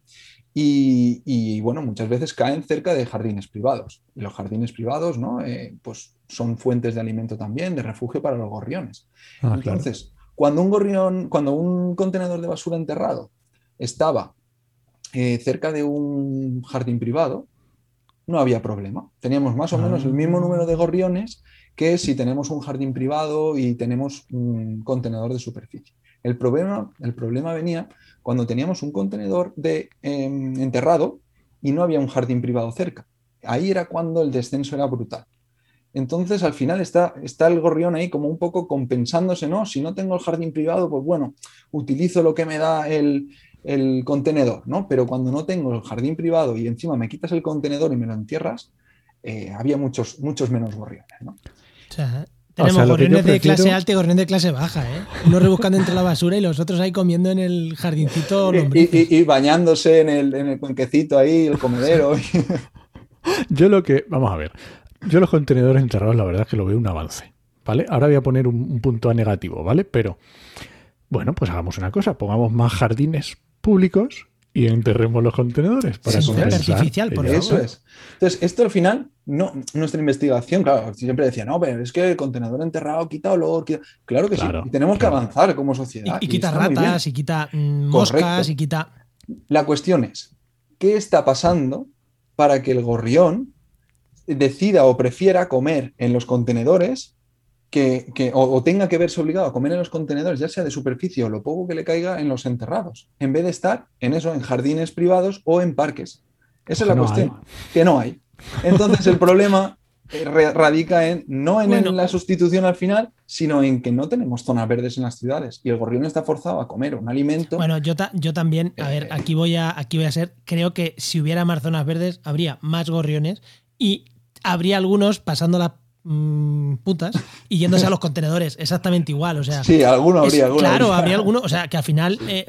y, bueno, muchas veces caen cerca de jardines privados. Y los jardines privados ¿no? Eh, pues son fuentes de alimento también, de refugio para los gorriones. Ah, Entonces, cuando un gorrión, cuando un contenedor de basura enterrado estaba eh, cerca de un jardín privado, no había problema. Teníamos más o menos el mismo número de gorriones que si tenemos un jardín privado y tenemos un contenedor de superficie. El problema, el problema venía cuando teníamos un contenedor de, em, enterrado y no había un jardín privado cerca. Ahí era cuando el descenso era brutal. Entonces, al final está, está el gorrión ahí como un poco compensándose, ¿no? Si no tengo el jardín privado, pues bueno, utilizo lo que me da el, contenedor, ¿no? Pero cuando no tengo el jardín privado y encima me quitas el contenedor y me lo entierras, eh, había muchos, muchos menos gorriones, ¿no? Tenemos gorriones de clase alta y gorriones de clase baja, ¿eh? Unos rebuscando entre la basura y los otros ahí comiendo en el jardincito. Y, bañándose en el, en el cuenquecito ahí, el comedero. Yo lo que. Vamos a ver. Yo los contenedores enterrados, la verdad es que lo veo un avance. ¿Vale? Ahora voy a poner un, punto a negativo, ¿vale? Pero. Bueno, pues hagamos una cosa, pongamos más jardines públicos y enterremos los contenedores para Sí, artificial, por Eso favor. es. Entonces, esto al final, no, nuestra investigación, claro, siempre decía, no, pero es que el contenedor enterrado quita olor. quita-". Claro que Claro, sí. Y tenemos que avanzar como sociedad. y quita ratas, y quita mm, moscas, Correcto. y quita. La cuestión es, ¿qué está pasando para que el gorrión decida o prefiera comer en los contenedores que, que- o, o tenga que verse obligado a comer en los contenedores, ya sea de superficie o lo poco que le caiga en los enterrados, en vez de estar en eso, en jardines privados o en parques? Esa es la No cuestión, hay. que no hay. Entonces el problema eh, radica en no en, Bueno. la sustitución al final, sino en que no tenemos zonas verdes en las ciudades y el gorrión está forzado a comer un alimento. Bueno, yo, ta- yo también, a ver, aquí voy a, aquí voy a ser. Creo que si hubiera más zonas verdes, habría más gorriones y habría algunos pasando mm, putas y yéndose a los contenedores. Exactamente igual. O sea, sí, alguno es- habría, alguno claro, habría. habría algunos. O sea, que al final eh,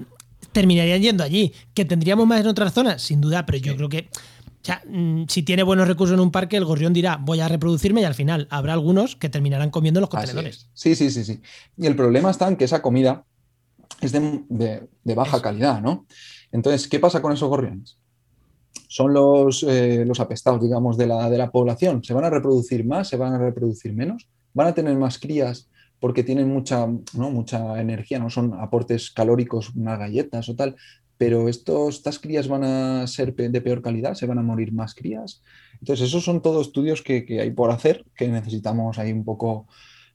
terminarían yendo allí. Que tendríamos más en otras zonas, sin duda, pero yo creo que. O sea, mm, si tiene buenos recursos en un parque, el gorrión dirá, voy a reproducirme y al final habrá algunos que terminarán comiendo en los contenedores. es. Sí, sí, sí, sí. Y el problema está en que esa comida es de, de- de baja Eso. calidad, ¿no? Entonces, ¿qué pasa con esos gorriones? Son los, eh, los apestados, digamos, de la, de la población. ¿Se van a reproducir más? ¿Se van a reproducir menos? ¿Van a tener más crías porque tienen mucha, ¿no? mucha energía? ¿No? Son aportes calóricos, unas galletas o tal. Pero estos, estas crías van a ser de peor calidad, se van a morir más crías. Entonces, esos son todos estudios que, que hay por hacer, que necesitamos ahí un poco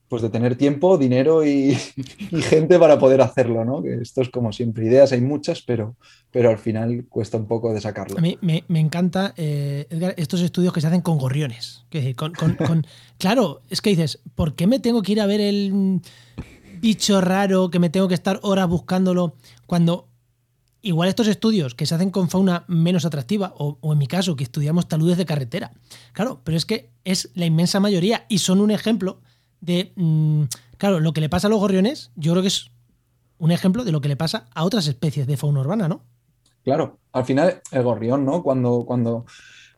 pues de tener tiempo, dinero y, y gente para poder hacerlo, ¿no? Que esto es como siempre, ideas hay muchas, pero, pero al final cuesta un poco de sacarlo. A mí me, me encanta, eh, Edgar, estos estudios que se hacen con gorriones. Que decir, con, con- con- claro, es que dices, ¿por qué me tengo que ir a ver el bicho raro que me tengo que estar horas buscándolo cuando igual estos estudios que se hacen con fauna menos atractiva, o, o en mi caso, que estudiamos taludes de carretera? Claro, pero es que es la inmensa mayoría y son un ejemplo de, mm, claro, lo que le pasa a los gorriones, yo creo que es un ejemplo de lo que le pasa a otras especies de fauna urbana, ¿no? Claro, al final el gorrión, ¿no? Cuando, cuando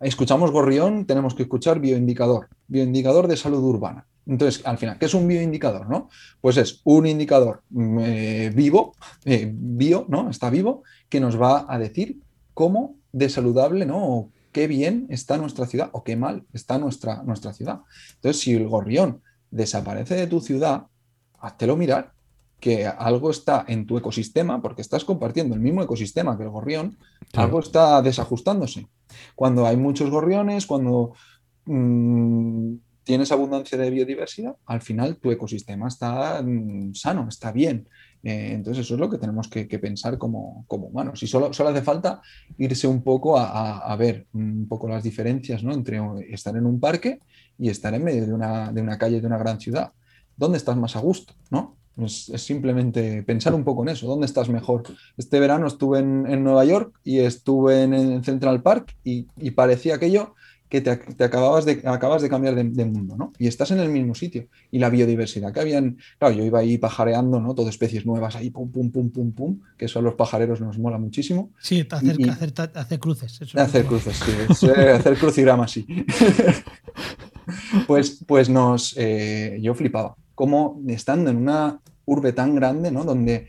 escuchamos gorrión, tenemos que escuchar bioindicador, bioindicador de salud urbana. Entonces, al final, ¿qué es un bioindicador, no? Pues es un indicador mm, eh, vivo, eh, bio, ¿no? Está vivo, que nos va a decir cómo de saludable, ¿no? O qué bien está nuestra ciudad o qué mal está nuestra, nuestra ciudad. Entonces, si el gorrión desaparece de tu ciudad, háztelo mirar que algo está en tu ecosistema, porque estás compartiendo el mismo ecosistema que el gorrión, algo está desajustándose. Cuando hay muchos gorriones, cuando mm, tienes abundancia de biodiversidad, al final tu ecosistema está mm, sano, está bien. Eh, entonces eso es lo que tenemos que, que pensar como, como humanos. Y solo, solo hace falta irse un poco a, a- a ver un poco las diferencias ¿no? entre estar en un parque y estar en medio de una, de una calle de una gran ciudad. ¿Dónde estás más a gusto? ¿no? Es, es simplemente pensar un poco en eso. ¿Dónde estás mejor? Este verano estuve en, en Nueva York y estuve en, en Central Park y, y parecía aquello que te, te acababas de, acabas de cambiar de, de mundo, ¿no? Y estás en el mismo sitio. Y la biodiversidad que habían, claro, yo iba ahí pajareando, ¿no? Todo especies nuevas ahí, pum, pum, pum, pum, pum, que eso a los pajareros nos mola muchísimo. Sí, hacer, Y- hacer, hacer cruces. eso Hacer cruces, sí, eh, hacer crucigramas, sí. pues, pues nos, eh, yo flipaba. Como estando en una urbe tan grande, ¿no? Donde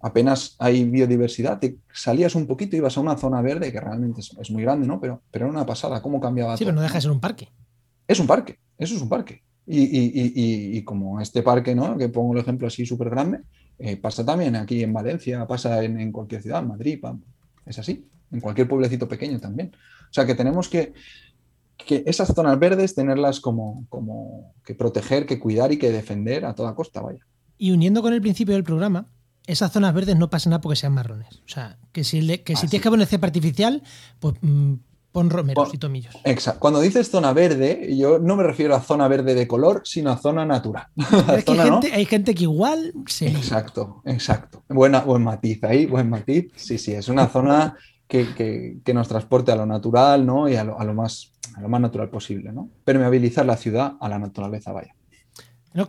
apenas hay biodiversidad, te salías un poquito, ibas a una zona verde que realmente es, es muy grande, ¿no? Pero, pero era una pasada, cómo cambiaba Sí, todo. pero no deja de ser un parque. Es un parque, eso es un parque. Y, y- y- y- y como este parque, ¿no? Que pongo el ejemplo así súper grande, eh, pasa también aquí en Valencia, pasa en, en cualquier ciudad, en Madrid, pam, es así, en cualquier pueblecito pequeño también. O sea que tenemos que, que esas zonas verdes tenerlas como, como que proteger, que cuidar y que defender a toda costa, vaya. Y uniendo con el principio del programa, esas zonas verdes no pasan nada porque sean marrones. O sea, que si, que si Ah, tienes sí. que poner cepa artificial, pues mm, pon romeros y tomillos. Exacto. Cuando dices zona verde, yo no me refiero a zona verde de color, sino a zona natural. Pero es que hay, gente, hay gente que igual se. Exacto, exacto. Buena, buen matiz ahí, buen matiz. Sí, sí, es una zona que, que- que nos transporte a lo natural, ¿no? Y a lo, a lo más, a lo más natural posible, ¿no? Permeabilizar la ciudad a la naturaleza, vaya. ¿no?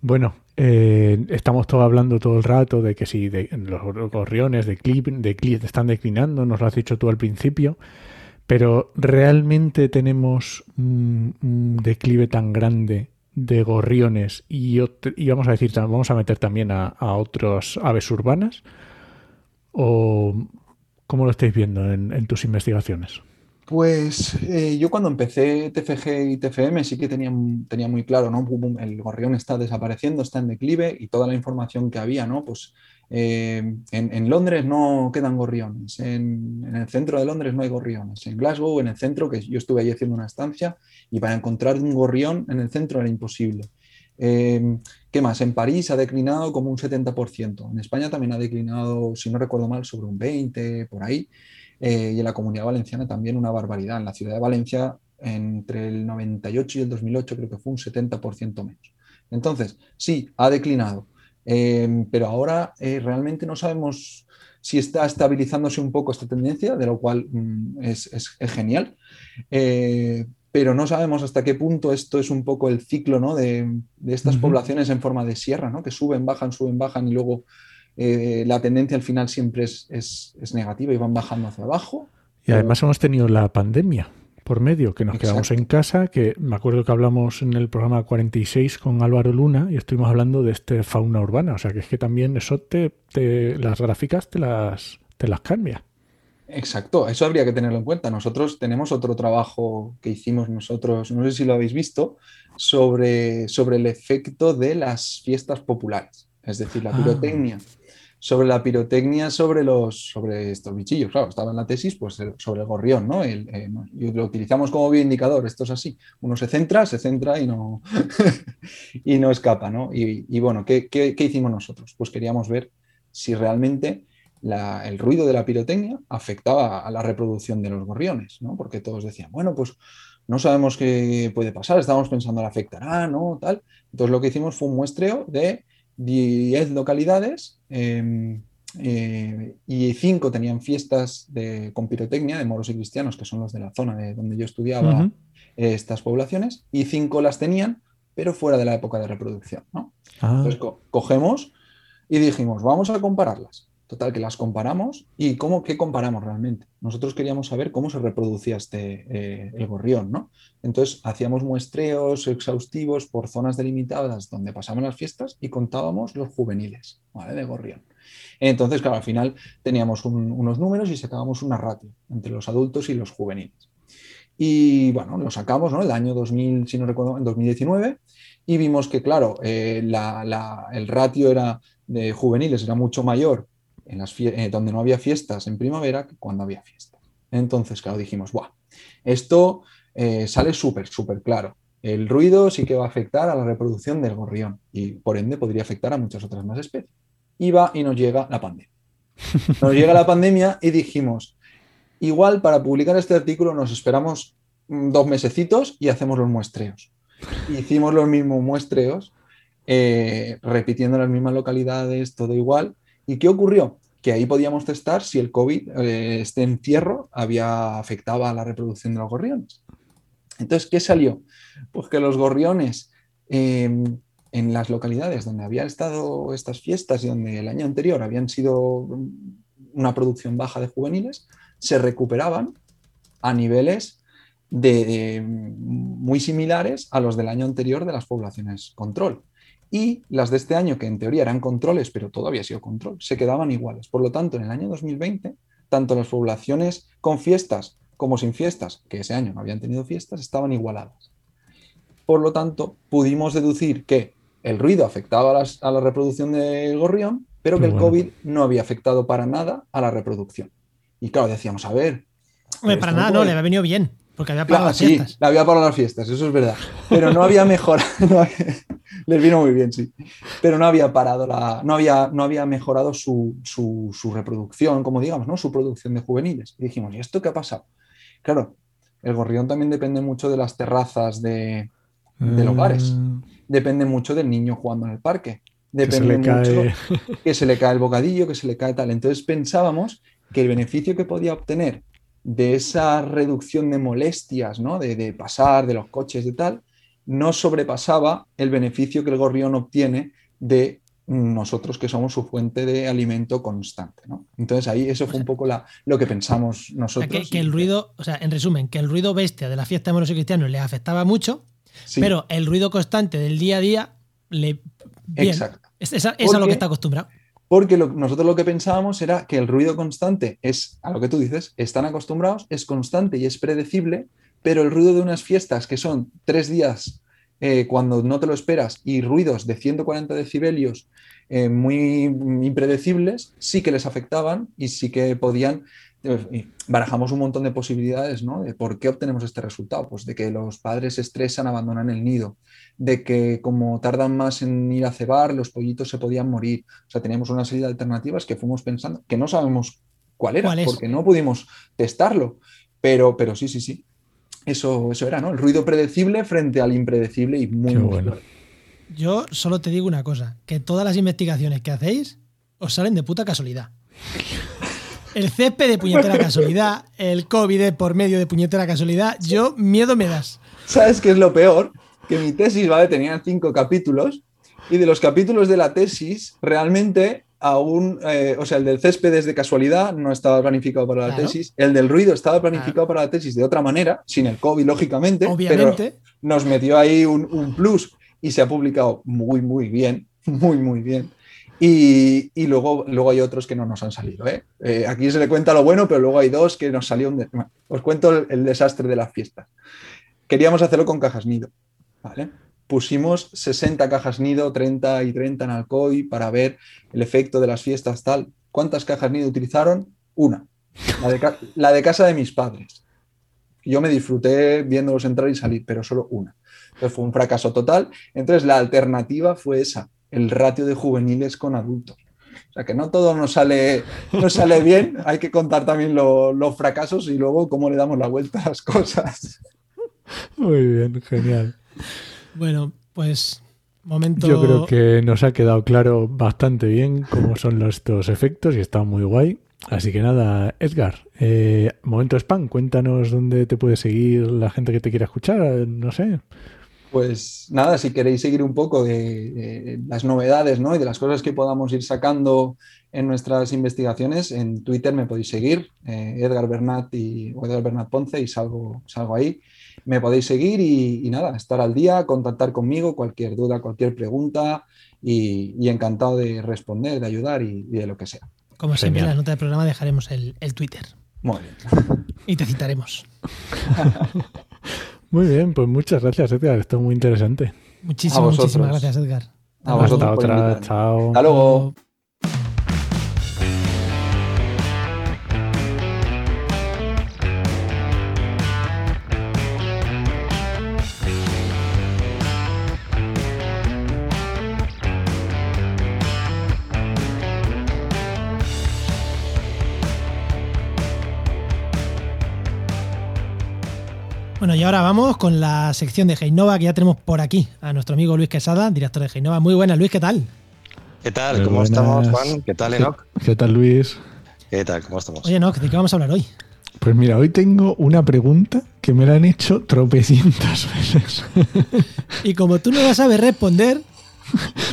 Bueno, eh, estamos todos hablando todo el rato de que si de- los gorriones de clip, de clip están declinando, nos lo has dicho tú al principio, pero ¿realmente tenemos un, un declive tan grande de gorriones y, y vamos a decir, vamos a meter también a, a otras aves urbanas? ¿O ¿Cómo lo estáis viendo en, tus investigaciones? Pues eh, yo cuando empecé TFG y TFM sí que tenía, tenía muy claro, ¿no? El gorrión está desapareciendo, está en declive y toda la información que había, ¿no? Pues eh, en, Londres no quedan gorriones, en, el centro de Londres no hay gorriones, en Glasgow, en el centro, que yo estuve allí haciendo una estancia, y para encontrar un gorrión en el centro era imposible. Eh, ¿Qué más? En París ha declinado como un 70%, en España también ha declinado, si no recuerdo mal, sobre un 20%, por ahí, eh, y en la comunidad valenciana también una barbaridad. En la ciudad de Valencia, entre el 98 y el 2008, creo que fue un 70% menos. Entonces, sí, ha declinado Em, pero ahora eh, realmente no sabemos si está estabilizándose un poco esta tendencia, de lo cual mm, es, genial, eh, pero no sabemos hasta qué punto esto es un poco el ciclo ¿no? de, estas poblaciones en forma de sierra, ¿no? que suben, bajan, suben, bajan y luego eh, la tendencia al final siempre es, es, negativa y van bajando hacia abajo. Y además hemos tenido la pandemia por medio, que nos quedamos en casa, que me acuerdo que hablamos en el programa 46 con Álvaro Luna y estuvimos hablando de este fauna urbana, o sea que es que también eso te, las gráficas te las, te las cambia. Exacto, eso habría que tenerlo en cuenta. Nosotros tenemos otro trabajo que hicimos nosotros, no sé si lo habéis visto, sobre, sobre el efecto de las fiestas populares, es decir, la ah. pirotecnia sobre la pirotecnia sobre, los, sobre estos bichillos. Claro, estaba en la tesis pues, sobre el gorrión, ¿no? El, eh, y lo utilizamos como bioindicador, esto es así. Uno se centra, se centra y no, y no escapa, ¿no? Y, bueno, ¿qué, ¿qué, hicimos nosotros? Pues queríamos ver si realmente el ruido de la pirotecnia afectaba a la reproducción de los gorriones, ¿no? Porque todos decían, bueno, pues no sabemos qué puede pasar, estábamos pensando, ¿le afectará, no? Tal. Entonces lo que hicimos fue un muestreo de 10 localidades em, eh, y 5 tenían fiestas de, con pirotecnia de moros y cristianos, que son los de la zona de donde yo estudiaba estas poblaciones, y 5 las tenían, pero fuera de la época de reproducción. ¿no? Ah. Entonces cogemos y dijimos, vamos a compararlas. Total, que las comparamos y cómo, ¿qué comparamos realmente? Nosotros queríamos saber cómo se reproducía este, eh, el gorrión, ¿no? Entonces hacíamos muestreos exhaustivos por zonas delimitadas donde pasaban las fiestas y contábamos los juveniles. De gorrión. Entonces, claro, al final teníamos unos números y sacábamos una ratio entre los adultos y los juveniles. Y bueno, lo sacamos, ¿no? El año 2000, si no recuerdo, en 2019, y vimos que, claro, eh, el ratio era de juveniles era mucho mayor en las eh, donde no había fiestas en primavera que cuando había fiestas. Entonces, claro, dijimos, Buah, esto eh, sale súper, súper claro. El ruido sí que va a afectar a la reproducción del gorrión y por ende podría afectar a muchas otras más especies. Y va y nos llega la pandemia. Nos llega la pandemia y dijimos, igual para publicar este artículo nos esperamos mm, dos mesecitos y hacemos los muestreos. Hicimos los mismos muestreos, eh, repitiendo las mismas localidades, todo igual, ¿Y qué ocurrió? Que ahí podíamos testar si el COVID, eh, este encierro, había afectado a la reproducción de los gorriones. Entonces, ¿qué salió? Pues que los gorriones em, en las localidades donde habían estado estas fiestas y donde el año anterior habían sido una producción baja de juveniles, se recuperaban a niveles muy similares a los del año anterior de las poblaciones control y las de este año, que en teoría eran controles, pero todavía ha sido control, se quedaban iguales. Por lo tanto, en el año 2020, tanto las poblaciones con fiestas como sin fiestas, que ese año no habían tenido fiestas, estaban igualadas. Por lo tanto, pudimos deducir que el ruido afectaba a, la reproducción del gorrión, pero que el COVID no había afectado para nada a la reproducción. Y claro, decíamos, a ver. para nada, no, le había venido bien. Porque había parado las fiestas. Sí, la había parado las fiestas, eso es verdad. Pero no había mejorado. les vino muy bien, sí. Pero no había parado la. No había, no había mejorado su, reproducción, como digamos, ¿no? Su producción de juveniles. Y dijimos, ¿y esto qué ha pasado? Claro, el gorrión también depende mucho de las terrazas de, de los bares. Mm. Depende mucho del niño jugando en el parque. Depende que mucho que se le cae el bocadillo, que se le cae tal. Entonces pensábamos que el beneficio que podía obtener de esa reducción de molestias, ¿no? de, pasar de los coches y tal, no sobrepasaba el beneficio que el gorrión obtiene de nosotros que somos su fuente de alimento constante. ¿no? Entonces ahí eso fue un poco la, lo que pensamos nosotros. que, el ruido, o sea, en resumen, que el ruido bestia de la fiesta de moros y cristianos le afectaba mucho, pero el ruido constante del día a día le... Exacto. Es, es, a lo que está acostumbrado. Porque nosotros lo que pensábamos era que el ruido constante es, a lo que tú dices, están acostumbrados, es constante y es predecible, pero el ruido de unas fiestas que son tres días eh, cuando no te lo esperas y ruidos de 140 decibelios eh, muy impredecibles, sí que les afectaban y sí que podían barajamos un montón de posibilidades, ¿no? De por qué obtenemos este resultado. Pues de que los padres se estresan, abandonan el nido, de que como tardan más en ir a cebar, los pollitos se podían morir. O sea, teníamos una serie de alternativas que fuimos pensando, que no sabemos cuál era, porque no pudimos testarlo. Pero, pero sí, sí, sí. Eso, eso era, ¿no? El ruido predecible frente al impredecible y muy, bueno. Yo solo te digo una cosa, que todas las investigaciones que hacéis os salen de puta casualidad. El césped de puñetera casualidad, el COVID por medio de puñetera casualidad, yo miedo me das. ¿Sabes qué es lo peor? Que mi tesis, ¿vale? Tenía cinco capítulos y de los capítulos de la tesis, realmente aún, eh, o sea, el del césped es de casualidad, no estaba planificado para la tesis. El del ruido estaba planificado para la tesis de otra manera, sin el COVID, lógicamente. Obviamente. Pero nos metió ahí un, un plus y se ha publicado muy, muy bien, muy, muy bien. Y, luego, luego hay otros que no nos han salido. ¿eh? ¿eh? aquí se le cuenta lo bueno, pero luego hay dos que nos salió un... os cuento el, desastre de las fiestas. Queríamos hacerlo con cajas nido. ¿vale? Pusimos 60 cajas nido, 30 y 30 en Alcoy para ver el efecto de las fiestas tal. ¿Cuántas cajas nido utilizaron? Una. La de, la de casa de mis padres. Yo me disfruté viéndolos entrar y salir, pero solo una. Entonces fue un fracaso total. Entonces la alternativa fue esa, el ratio de juveniles con adultos. O sea que no todo nos sale, sale bien, hay que contar también los fracasos y luego cómo le damos la vuelta a las cosas. Muy bien, genial. Bueno, pues momento. Yo creo que nos ha quedado claro bastante bien cómo son estos efectos y está muy guay. Así que nada, Edgar, eh, momento spam, cuéntanos dónde te puede seguir la gente que te quiera escuchar, no sé. Pues nada, si queréis seguir un poco de, las novedades ¿no? y de las cosas que podamos ir sacando en nuestras investigaciones, en Twitter me podéis seguir, eh, Edgar Bernat y, o Edgar Bernat Ponce, y salgo, salgo ahí. Me podéis seguir y, nada, estar al día, contactar conmigo, cualquier duda, cualquier pregunta, y, encantado de responder, de ayudar y, de lo que sea. Como siempre, en la nota del programa dejaremos el, el Twitter. Muy bien. Y te citaremos. Muy bien, pues muchas gracias, Edgar. Esto es muy interesante. Muchísimas, muchísimas gracias, Edgar. A vosotros. Hasta otra. Chao. Hasta luego. Bueno, y ahora vamos con la sección de Heinova que ya tenemos por aquí a nuestro amigo Luis Quesada, director de Heinova. Muy buenas, Luis, ¿qué tal? ¿Qué tal? ¿Cómo estamos, Juan? ¿Qué tal, Enoch? ¿Qué tal, Luis? ¿Qué tal? ¿Cómo estamos? Oye, Enoch, ¿de qué vamos a hablar hoy? Pues mira, hoy tengo una pregunta que me la han hecho tropecientas veces. y como tú no la sabes responder,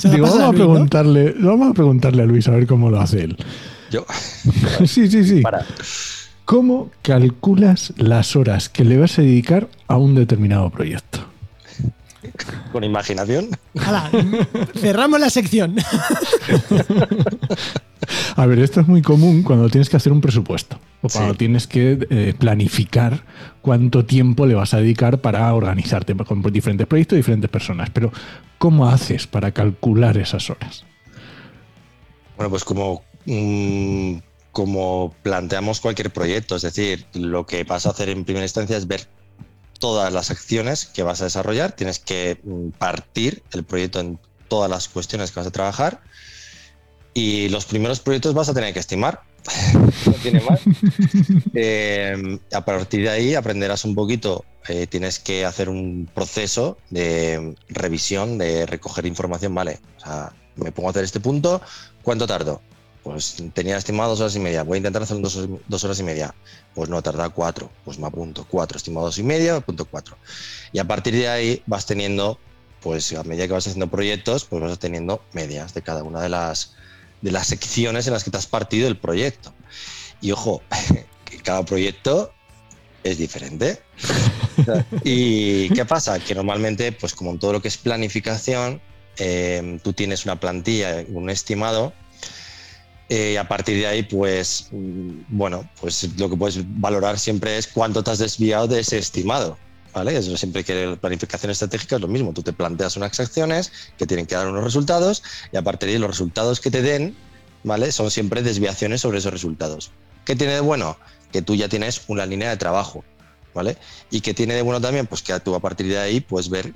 vamos, a, preguntarle, vamos a preguntarle a Luis a ver cómo lo hace él. Yo. sí, sí, sí. Para. ¿Cómo calculas las horas que le vas a dedicar a un determinado proyecto? Con imaginación. cerramos la sección. A ver, esto es muy común cuando tienes que hacer un presupuesto o cuando tienes que eh, planificar cuánto tiempo le vas a dedicar para organizarte con diferentes proyectos y diferentes personas. Pero, ¿cómo haces para calcular esas horas? Bueno, pues como mm, como planteamos cualquier proyecto, es decir, lo que vas a hacer en primera instancia es ver todas las acciones que vas a desarrollar, tienes que mm, partir el proyecto en todas las cuestiones que vas a trabajar y los primeros proyectos vas a tener que estimar. no tiene más. Eh, a partir de ahí aprenderás un poquito, eh, tienes que hacer un proceso de revisión, de recoger información, vale, o sea, me pongo a hacer este punto, ¿cuánto tardo? Pues tenía estimado dos horas y media, voy a intentar hacer dos, dos horas y media. Pues no, tarda cuatro, pues me apunto cuatro, estimado dos y media, me apunto cuatro. Y a partir de ahí vas teniendo, pues a medida que vas haciendo proyectos, pues vas teniendo medias de cada una de las, de las secciones en las que te has partido el proyecto. Y ojo, que cada proyecto es diferente. ¿Y qué pasa? Que normalmente, pues como en todo lo que es planificación, eh, tú tienes una plantilla, un estimado, Eh, y a partir de ahí, pues, mm, bueno, pues lo que puedes valorar siempre es cuánto te has desviado de ese estimado. ¿Vale? Eso siempre que la planificación estratégica es lo mismo. Tú te planteas unas acciones que tienen que dar unos resultados y a partir de ahí los resultados que te den, ¿vale? Son siempre desviaciones sobre esos resultados. ¿Qué tiene de bueno? Que tú ya tienes una línea de trabajo, ¿vale? Y que tiene de bueno también, pues que tú a partir de ahí puedes ver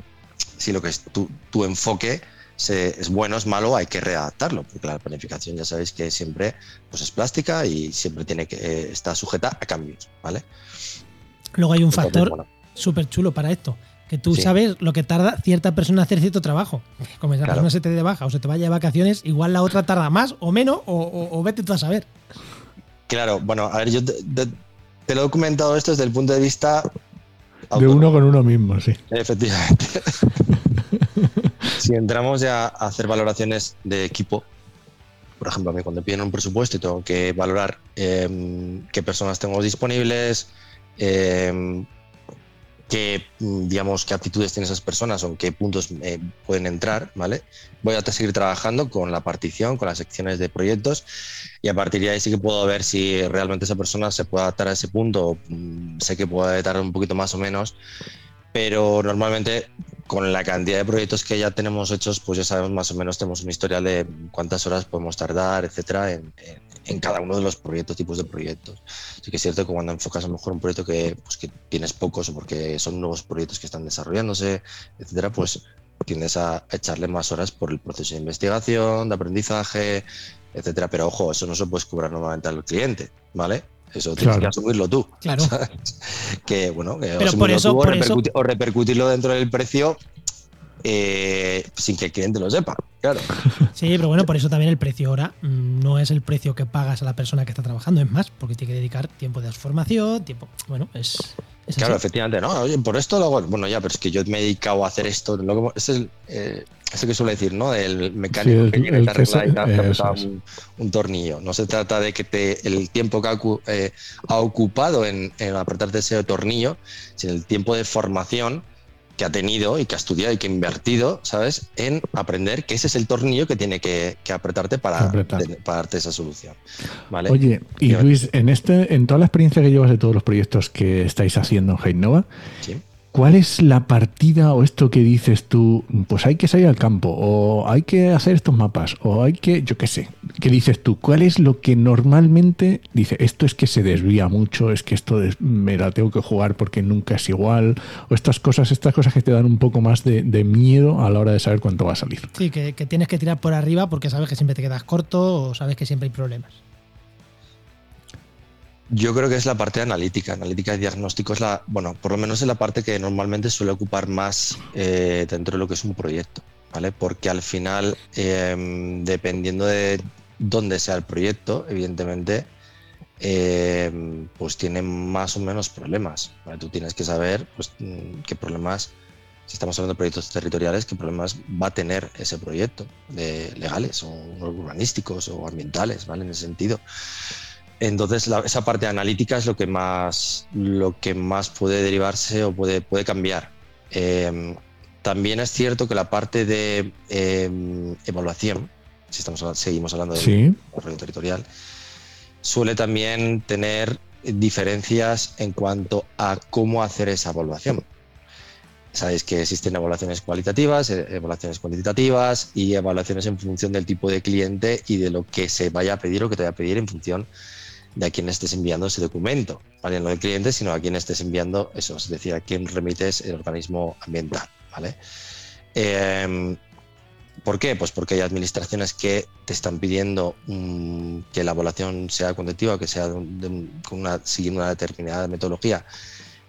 si lo que es tu, tu enfoque es bueno, es malo, hay que readaptarlo, porque la planificación ya sabéis que siempre pues es plástica y siempre tiene que eh, estar sujeta a cambios, ¿vale? Luego hay un factor súper chulo para esto, que tú sabes lo que tarda cierta persona en hacer cierto trabajo. Como esa persona se te de baja o se te vaya de vacaciones, igual la otra tarda más o menos, o, vete tú a saber. Claro, bueno, a ver, yo te, lo he documentado esto desde el punto de vista... De uno con uno mismo, sí. Efectivamente. si entramos ya a hacer valoraciones de equipo, por ejemplo, a mí cuando piden un presupuesto y tengo que valorar em, qué personas tengo disponibles, eh, qué, digamos, qué aptitudes tienen esas personas o qué puntos eh, pueden entrar, ¿vale? Voy a seguir trabajando con la partición, con las secciones de proyectos y a partir de ahí sí que puedo ver si realmente esa persona se puede adaptar a ese punto. Mm, sé que puede tardar un poquito más o menos, pero normalmente con la cantidad de proyectos que ya tenemos hechos, pues ya sabemos más o menos, tenemos una historia de cuántas horas podemos tardar, etcétera, en, cada uno de los proyectos, tipos de proyectos. Sí que es cierto que cuando enfocas a lo mejor un proyecto que, pues, que tienes pocos o porque son nuevos proyectos que están desarrollándose, etcétera, pues tienes a echarle más horas por el proceso de investigación, de aprendizaje, etcétera. Pero ojo, eso no se puede cobrar normalmente al cliente, ¿vale? Eso tienes que asumirlo tú. Claro. Que bueno, o, repercutirlo dentro del precio eh, sin que el cliente lo sepa. Claro. Sí, pero bueno, por eso también el precio ahora mm, no es el precio que pagas a la persona que está trabajando, es más, porque tiene que dedicar tiempo de formación, tiempo. Bueno, es. claro, efectivamente, no. Oye, por esto lo hago. Bueno, ya, pero es que yo me he dedicado a hacer esto. es el, eh, eso que suele decir, ¿no? El mecánico que llega y te arregla y te un, tornillo. No se trata de que te, el tiempo que ha, eh, ocupado en, apretarte ese tornillo, sino el tiempo de formación que ha tenido y que ha estudiado y que ha invertido, ¿sabes? En aprender que ese es el tornillo que tiene que, apretarte para, darte esa solución. ¿vale? Oye, y Luis, en, este, en toda la experiencia que llevas de todos los proyectos que estáis haciendo en Heinova, ¿Sí? ¿Cuál es la partida o esto que dices tú? Pues hay que salir al campo, o hay que hacer estos mapas, o hay que, yo qué sé, ¿qué dices tú? ¿Cuál es lo que normalmente dice, esto es que se desvía mucho, es que esto me la tengo que jugar porque nunca es igual, o estas cosas, estas cosas que te dan un poco más de, miedo a la hora de saber cuánto va a salir? Sí, que tienes que tirar por arriba porque sabes que siempre te quedas corto o sabes que siempre hay problemas. Yo creo que es la parte analítica. Analítica y diagnóstico es la, bueno, por lo menos es la parte que normalmente suele ocupar más eh, dentro de lo que es un proyecto, ¿vale? Porque al final, em, dependiendo de dónde sea el proyecto, evidentemente, em, pues tiene más o menos problemas. Tú tienes que saber pues, mm, qué problemas, si estamos hablando de proyectos territoriales, qué problemas va a tener ese proyecto, de legales o urbanísticos o ambientales, ¿vale? En ese sentido. Entonces, esa parte analítica es lo que más, lo que más puede derivarse o puede, puede cambiar. Em, también es cierto que la parte de em, evaluación, si estamos, seguimos hablando de desarrollo territorial, suele también tener diferencias en cuanto a cómo hacer esa evaluación. Sabéis que existen evaluaciones cualitativas, eh, evaluaciones cuantitativas y evaluaciones en función del tipo de cliente y de lo que se vaya a pedir o que te vaya a pedir en función de a quién estés enviando ese documento, ¿vale? No del cliente, sino a quién estés enviando eso, es decir, a quién remites el organismo ambiental, ¿vale? Em, ¿Por qué? Pues porque hay administraciones que te están pidiendo mm, que la evaluación sea cuantitativa, que sea una, siguiendo una determinada metodología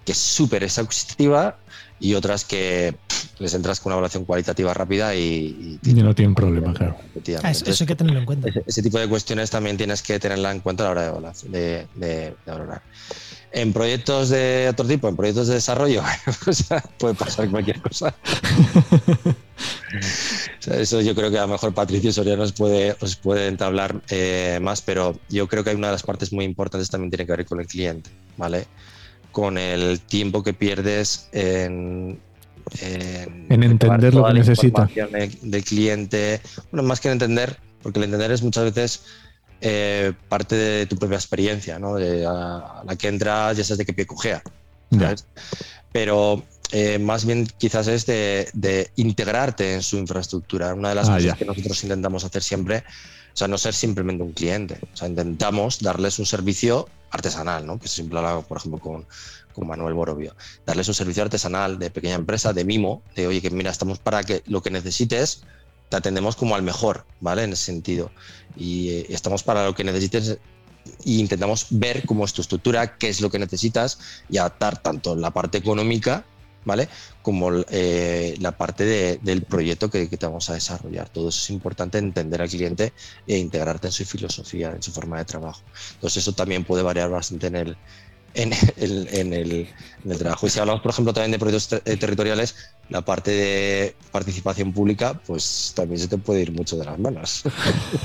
que es súper exhaustiva y otras que les entras con una evaluación cualitativa rápida y, y, no tienen problema, claro. Ah, eso, hay que tenerlo en cuenta. Ese, tipo de cuestiones también tienes que tenerla en cuenta a la hora de, evaluar, de, valorar. En proyectos de otro tipo, en proyectos de desarrollo, puede pasar cualquier cosa. eso yo creo que a lo mejor Patricio Soria nos puede, os puede entablar eh, más, pero yo creo que hay una de las partes muy importantes también tiene que ver con el cliente, ¿vale? Con el tiempo que pierdes en, en, entender lo que necesita. Del cliente. Bueno, más que en entender, porque el entender es muchas veces eh, parte de tu propia experiencia, ¿no? De, a, la que entras ya sabes de qué pie cojea. Pero eh, más bien quizás es de, integrarte en su infraestructura. Una de las ah, cosas que nosotros intentamos hacer siempre, o sea, no ser simplemente un cliente. O sea, intentamos darles un servicio artesanal, ¿no? Que siempre hago, por ejemplo, con, con Manuel Borovio. Darles un servicio artesanal de pequeña empresa, de mimo, de oye, que mira, estamos para que lo que necesites te atendemos como al mejor, ¿vale? En ese sentido. Y eh, estamos para lo que necesites e intentamos ver cómo es tu estructura, qué es lo que necesitas y adaptar tanto la parte económica, ¿vale? Como eh, la parte del proyecto que, que, te vamos a desarrollar. Todo eso es importante entender al cliente e integrarte en su filosofía, en su forma de trabajo. Entonces eso también puede variar bastante en el, en el, en, el, en el, trabajo. Y si hablamos, por ejemplo, también de proyectos eh, territoriales, la parte de participación pública, pues también se te puede ir mucho de las manos.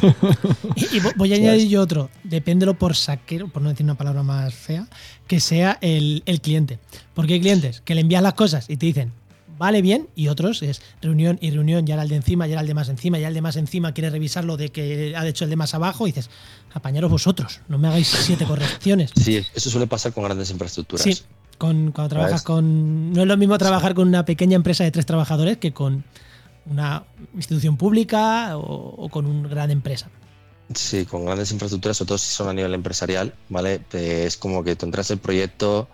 y, voy a añadir yo otro, depéndelo por saquero, por no decir una palabra más fea, que sea el, el cliente. Porque hay clientes que le envías las cosas y te dicen, vale bien, y otros es reunión y reunión, ya era el de encima, ya era el de más encima, ya el de más encima quiere revisar lo de que ha hecho el de más abajo, y dices, apañaros vosotros, no me hagáis siete correcciones. Sí, eso suele pasar con grandes infraestructuras. Sí, con, cuando trabajas con. No es lo mismo trabajar con una pequeña empresa de tres trabajadores que con una institución pública o, con una gran empresa. Sí, con grandes infraestructuras, sobre todo si son a nivel empresarial, ¿vale? Es como que tú entras el proyecto,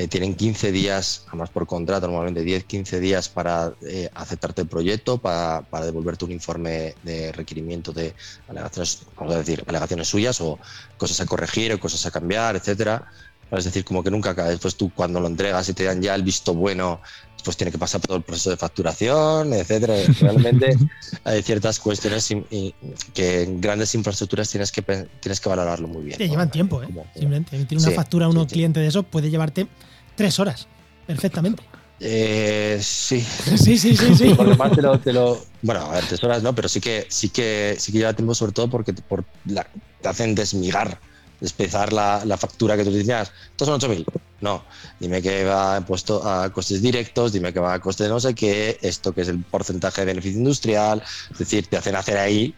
eh, tienen 15 días, además por contrato, normalmente 10, 15 días para eh, aceptarte el proyecto, para, para, devolverte un informe de requerimiento de alegaciones, vamos a decir, alegaciones suyas o cosas a corregir o cosas a cambiar, etcétera. Es decir, como que nunca acaba. Después tú cuando lo entregas y te dan ya el visto bueno, pues tiene que pasar todo el proceso de facturación, etcétera. Realmente hay ciertas cuestiones que en grandes infraestructuras tienes que, tienes que valorarlo muy bien. Te llevan tiempo, ¿eh? Simplemente emitir una factura a uno cliente de eso puede llevarte tres horas, perfectamente. Eh, sí. Sí, sí, sí, sí. Porque más te lo, te lo, bueno, a ver, tres horas no, pero sí que sí que sí que lleva tiempo sobre todo porque por te hacen desmigar despezar la, la, factura que tú decías, estos son 8.000. No, dime que va puesto a costes directos, dime que va a coste de no sé qué, esto que es el porcentaje de beneficio industrial, es decir, te hacen hacer ahí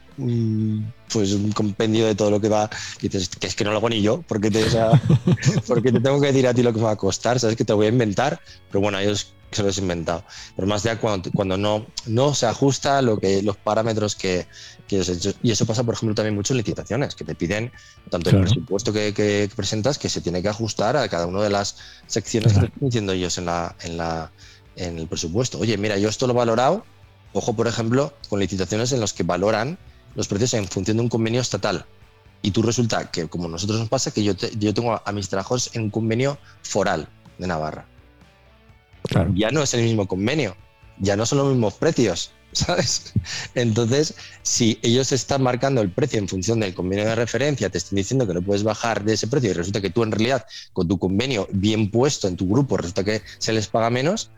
pues un compendio de todo lo que va, y dices que es que no lo hago ni yo, porque te, porque te tengo que decir a ti lo que me va a costar, sabes que te voy a inventar, pero bueno, ellos se lo he inventado. Pero más ya cuando, cuando no, no se ajusta lo que, los parámetros que, que hecho. Y eso pasa, por ejemplo, también mucho en licitaciones, que te piden tanto el presupuesto que, presentas que se tiene que ajustar a cada una de las secciones que están diciendo ellos en, la, en, la, en el presupuesto. Oye, mira, yo esto lo he valorado. Ojo, por ejemplo, con licitaciones en las que valoran los precios en función de un convenio estatal. Y tú resulta que, como nosotros nos pasa, que yo, yo tengo a mis trabajos en un convenio foral de Navarra ya no es el mismo convenio, ya no son los mismos precios, ¿sabes? Entonces, si ellos están marcando el precio en función del convenio de referencia, te están diciendo que no puedes bajar de ese precio y resulta que tú en realidad con tu convenio bien puesto en tu grupo resulta que se les paga menos,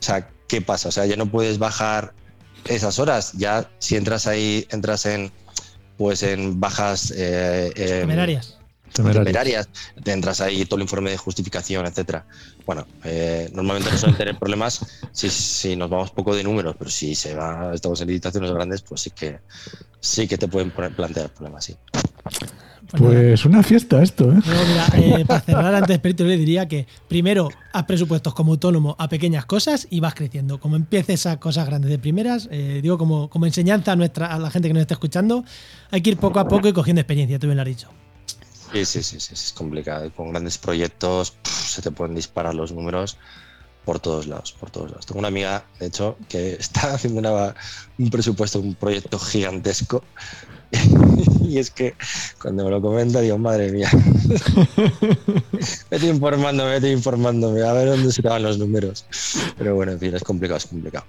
o sea, ¿qué pasa? O sea, ya no puedes bajar esas horas, ya si entras ahí, entras en pues en bajas eh, temerarias. Te entras ahí todo el informe de justificación, etcétera. Bueno, eh, normalmente no suelen tener problemas si, si, nos vamos poco de números, pero si se va, estamos en licitaciones grandes, pues sí que sí que te pueden plantear problemas, sí. Pues, pues una fiesta esto, ¿eh? eh para cerrar antes, Perito, le diría que primero haz presupuestos como autónomo a pequeñas cosas y vas creciendo. Como empieces a cosas grandes de primeras, eh, digo como, como enseñanza a, nuestra, a la gente que nos está escuchando, hay que ir poco a poco y cogiendo experiencia, tú bien lo has dicho. Sí, sí, sí, sí, es complicado. Con grandes proyectos se te pueden disparar los números por todos lados, por todos lados. Tengo una amiga, de hecho, que está haciendo un presupuesto, un proyecto gigantesco. y es que cuando me lo comenta digo, madre mía, vete informándome, vete informándome, a ver dónde se te van los números. Pero bueno, en fin, es complicado, es complicado.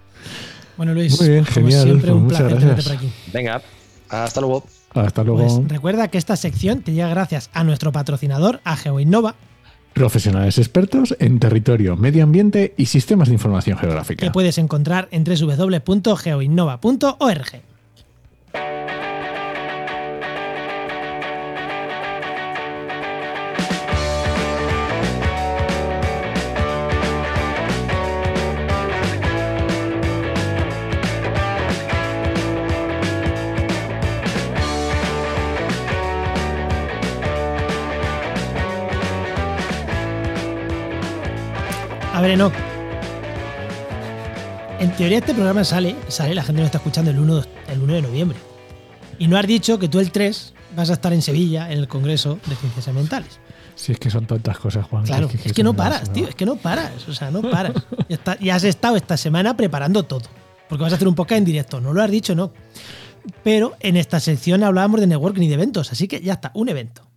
Bueno, Luis, Muy bien, genial, siempre, un placer tenerte por aquí. Venga, hasta luego. Hasta luego. Pues recuerda que esta sección te llega gracias a nuestro patrocinador, a GeoInnova. Profesionales expertos en territorio, medio ambiente y sistemas de información geográfica. Que puedes encontrar en www.geoinnova.org. ver, no. En teoría este programa sale, sale, la gente lo está escuchando el 1, el 1 de noviembre. Y no has dicho que tú el 3 vas a estar en Sevilla en el Congreso de Ciencias Ambientales. Si es que son tantas cosas, Juan. Claro, es que no paras, tío, es que no paras, o sea, no paras. Y, has estado esta semana preparando todo, porque vas a hacer un podcast en directo, no lo has dicho, no. Pero en esta sección hablábamos de networking y de eventos, así que ya está, un evento.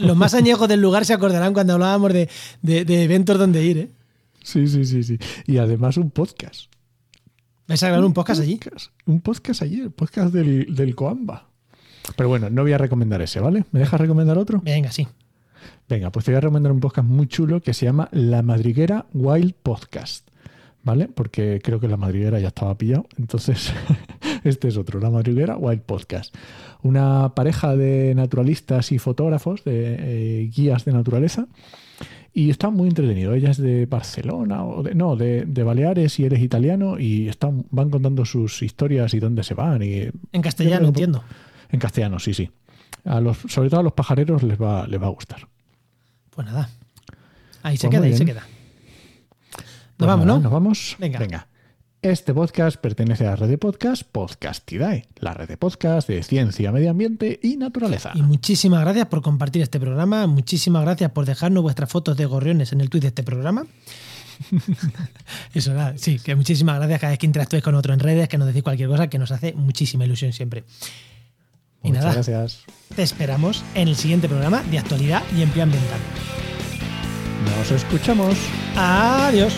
Los más añejos del lugar se acordarán cuando hablábamos de, eventos donde ir, ¿eh? Sí, sí, sí, sí. Y además un podcast. ¿Vais a grabar un, podcast, allí? Un podcast allí, el podcast del, del Coamba. Pero bueno, no voy a recomendar ese, ¿vale? ¿Me dejas recomendar otro? Venga, sí. Venga, pues te voy a recomendar un podcast muy chulo que se llama La Madriguera Wild Podcast. ¿Vale? Porque creo que la madriguera ya estaba pillado. Entonces, este es otro, la madriguera Wild Podcast. Una pareja de naturalistas y fotógrafos, de eh, guías de naturaleza. Y está muy entretenido. Ella es de Barcelona, o de, no, de, Baleares y eres italiano. Y están, van contando sus historias y dónde se van. Y, en castellano, entiendo. En castellano, sí, sí. A los, sobre todo a los pajareros les va, les va a gustar. Pues nada. Ahí se pues queda, ahí se queda. Nos pues vamos, ¿no? Nos vamos. Venga. Venga. Este podcast pertenece a la red de podcast Podcastidae, la red de podcast de ciencia, medio ambiente y naturaleza. Y muchísimas gracias por compartir este programa, muchísimas gracias por dejarnos vuestras fotos de gorriones en el tweet de este programa. Eso nada, sí, que muchísimas gracias cada vez que interactuéis con otro en redes, que nos decís cualquier cosa, que nos hace muchísima ilusión siempre. Y Muchas gracias. Te esperamos en el siguiente programa de actualidad y empleo ambiental. Nos escuchamos. Adiós.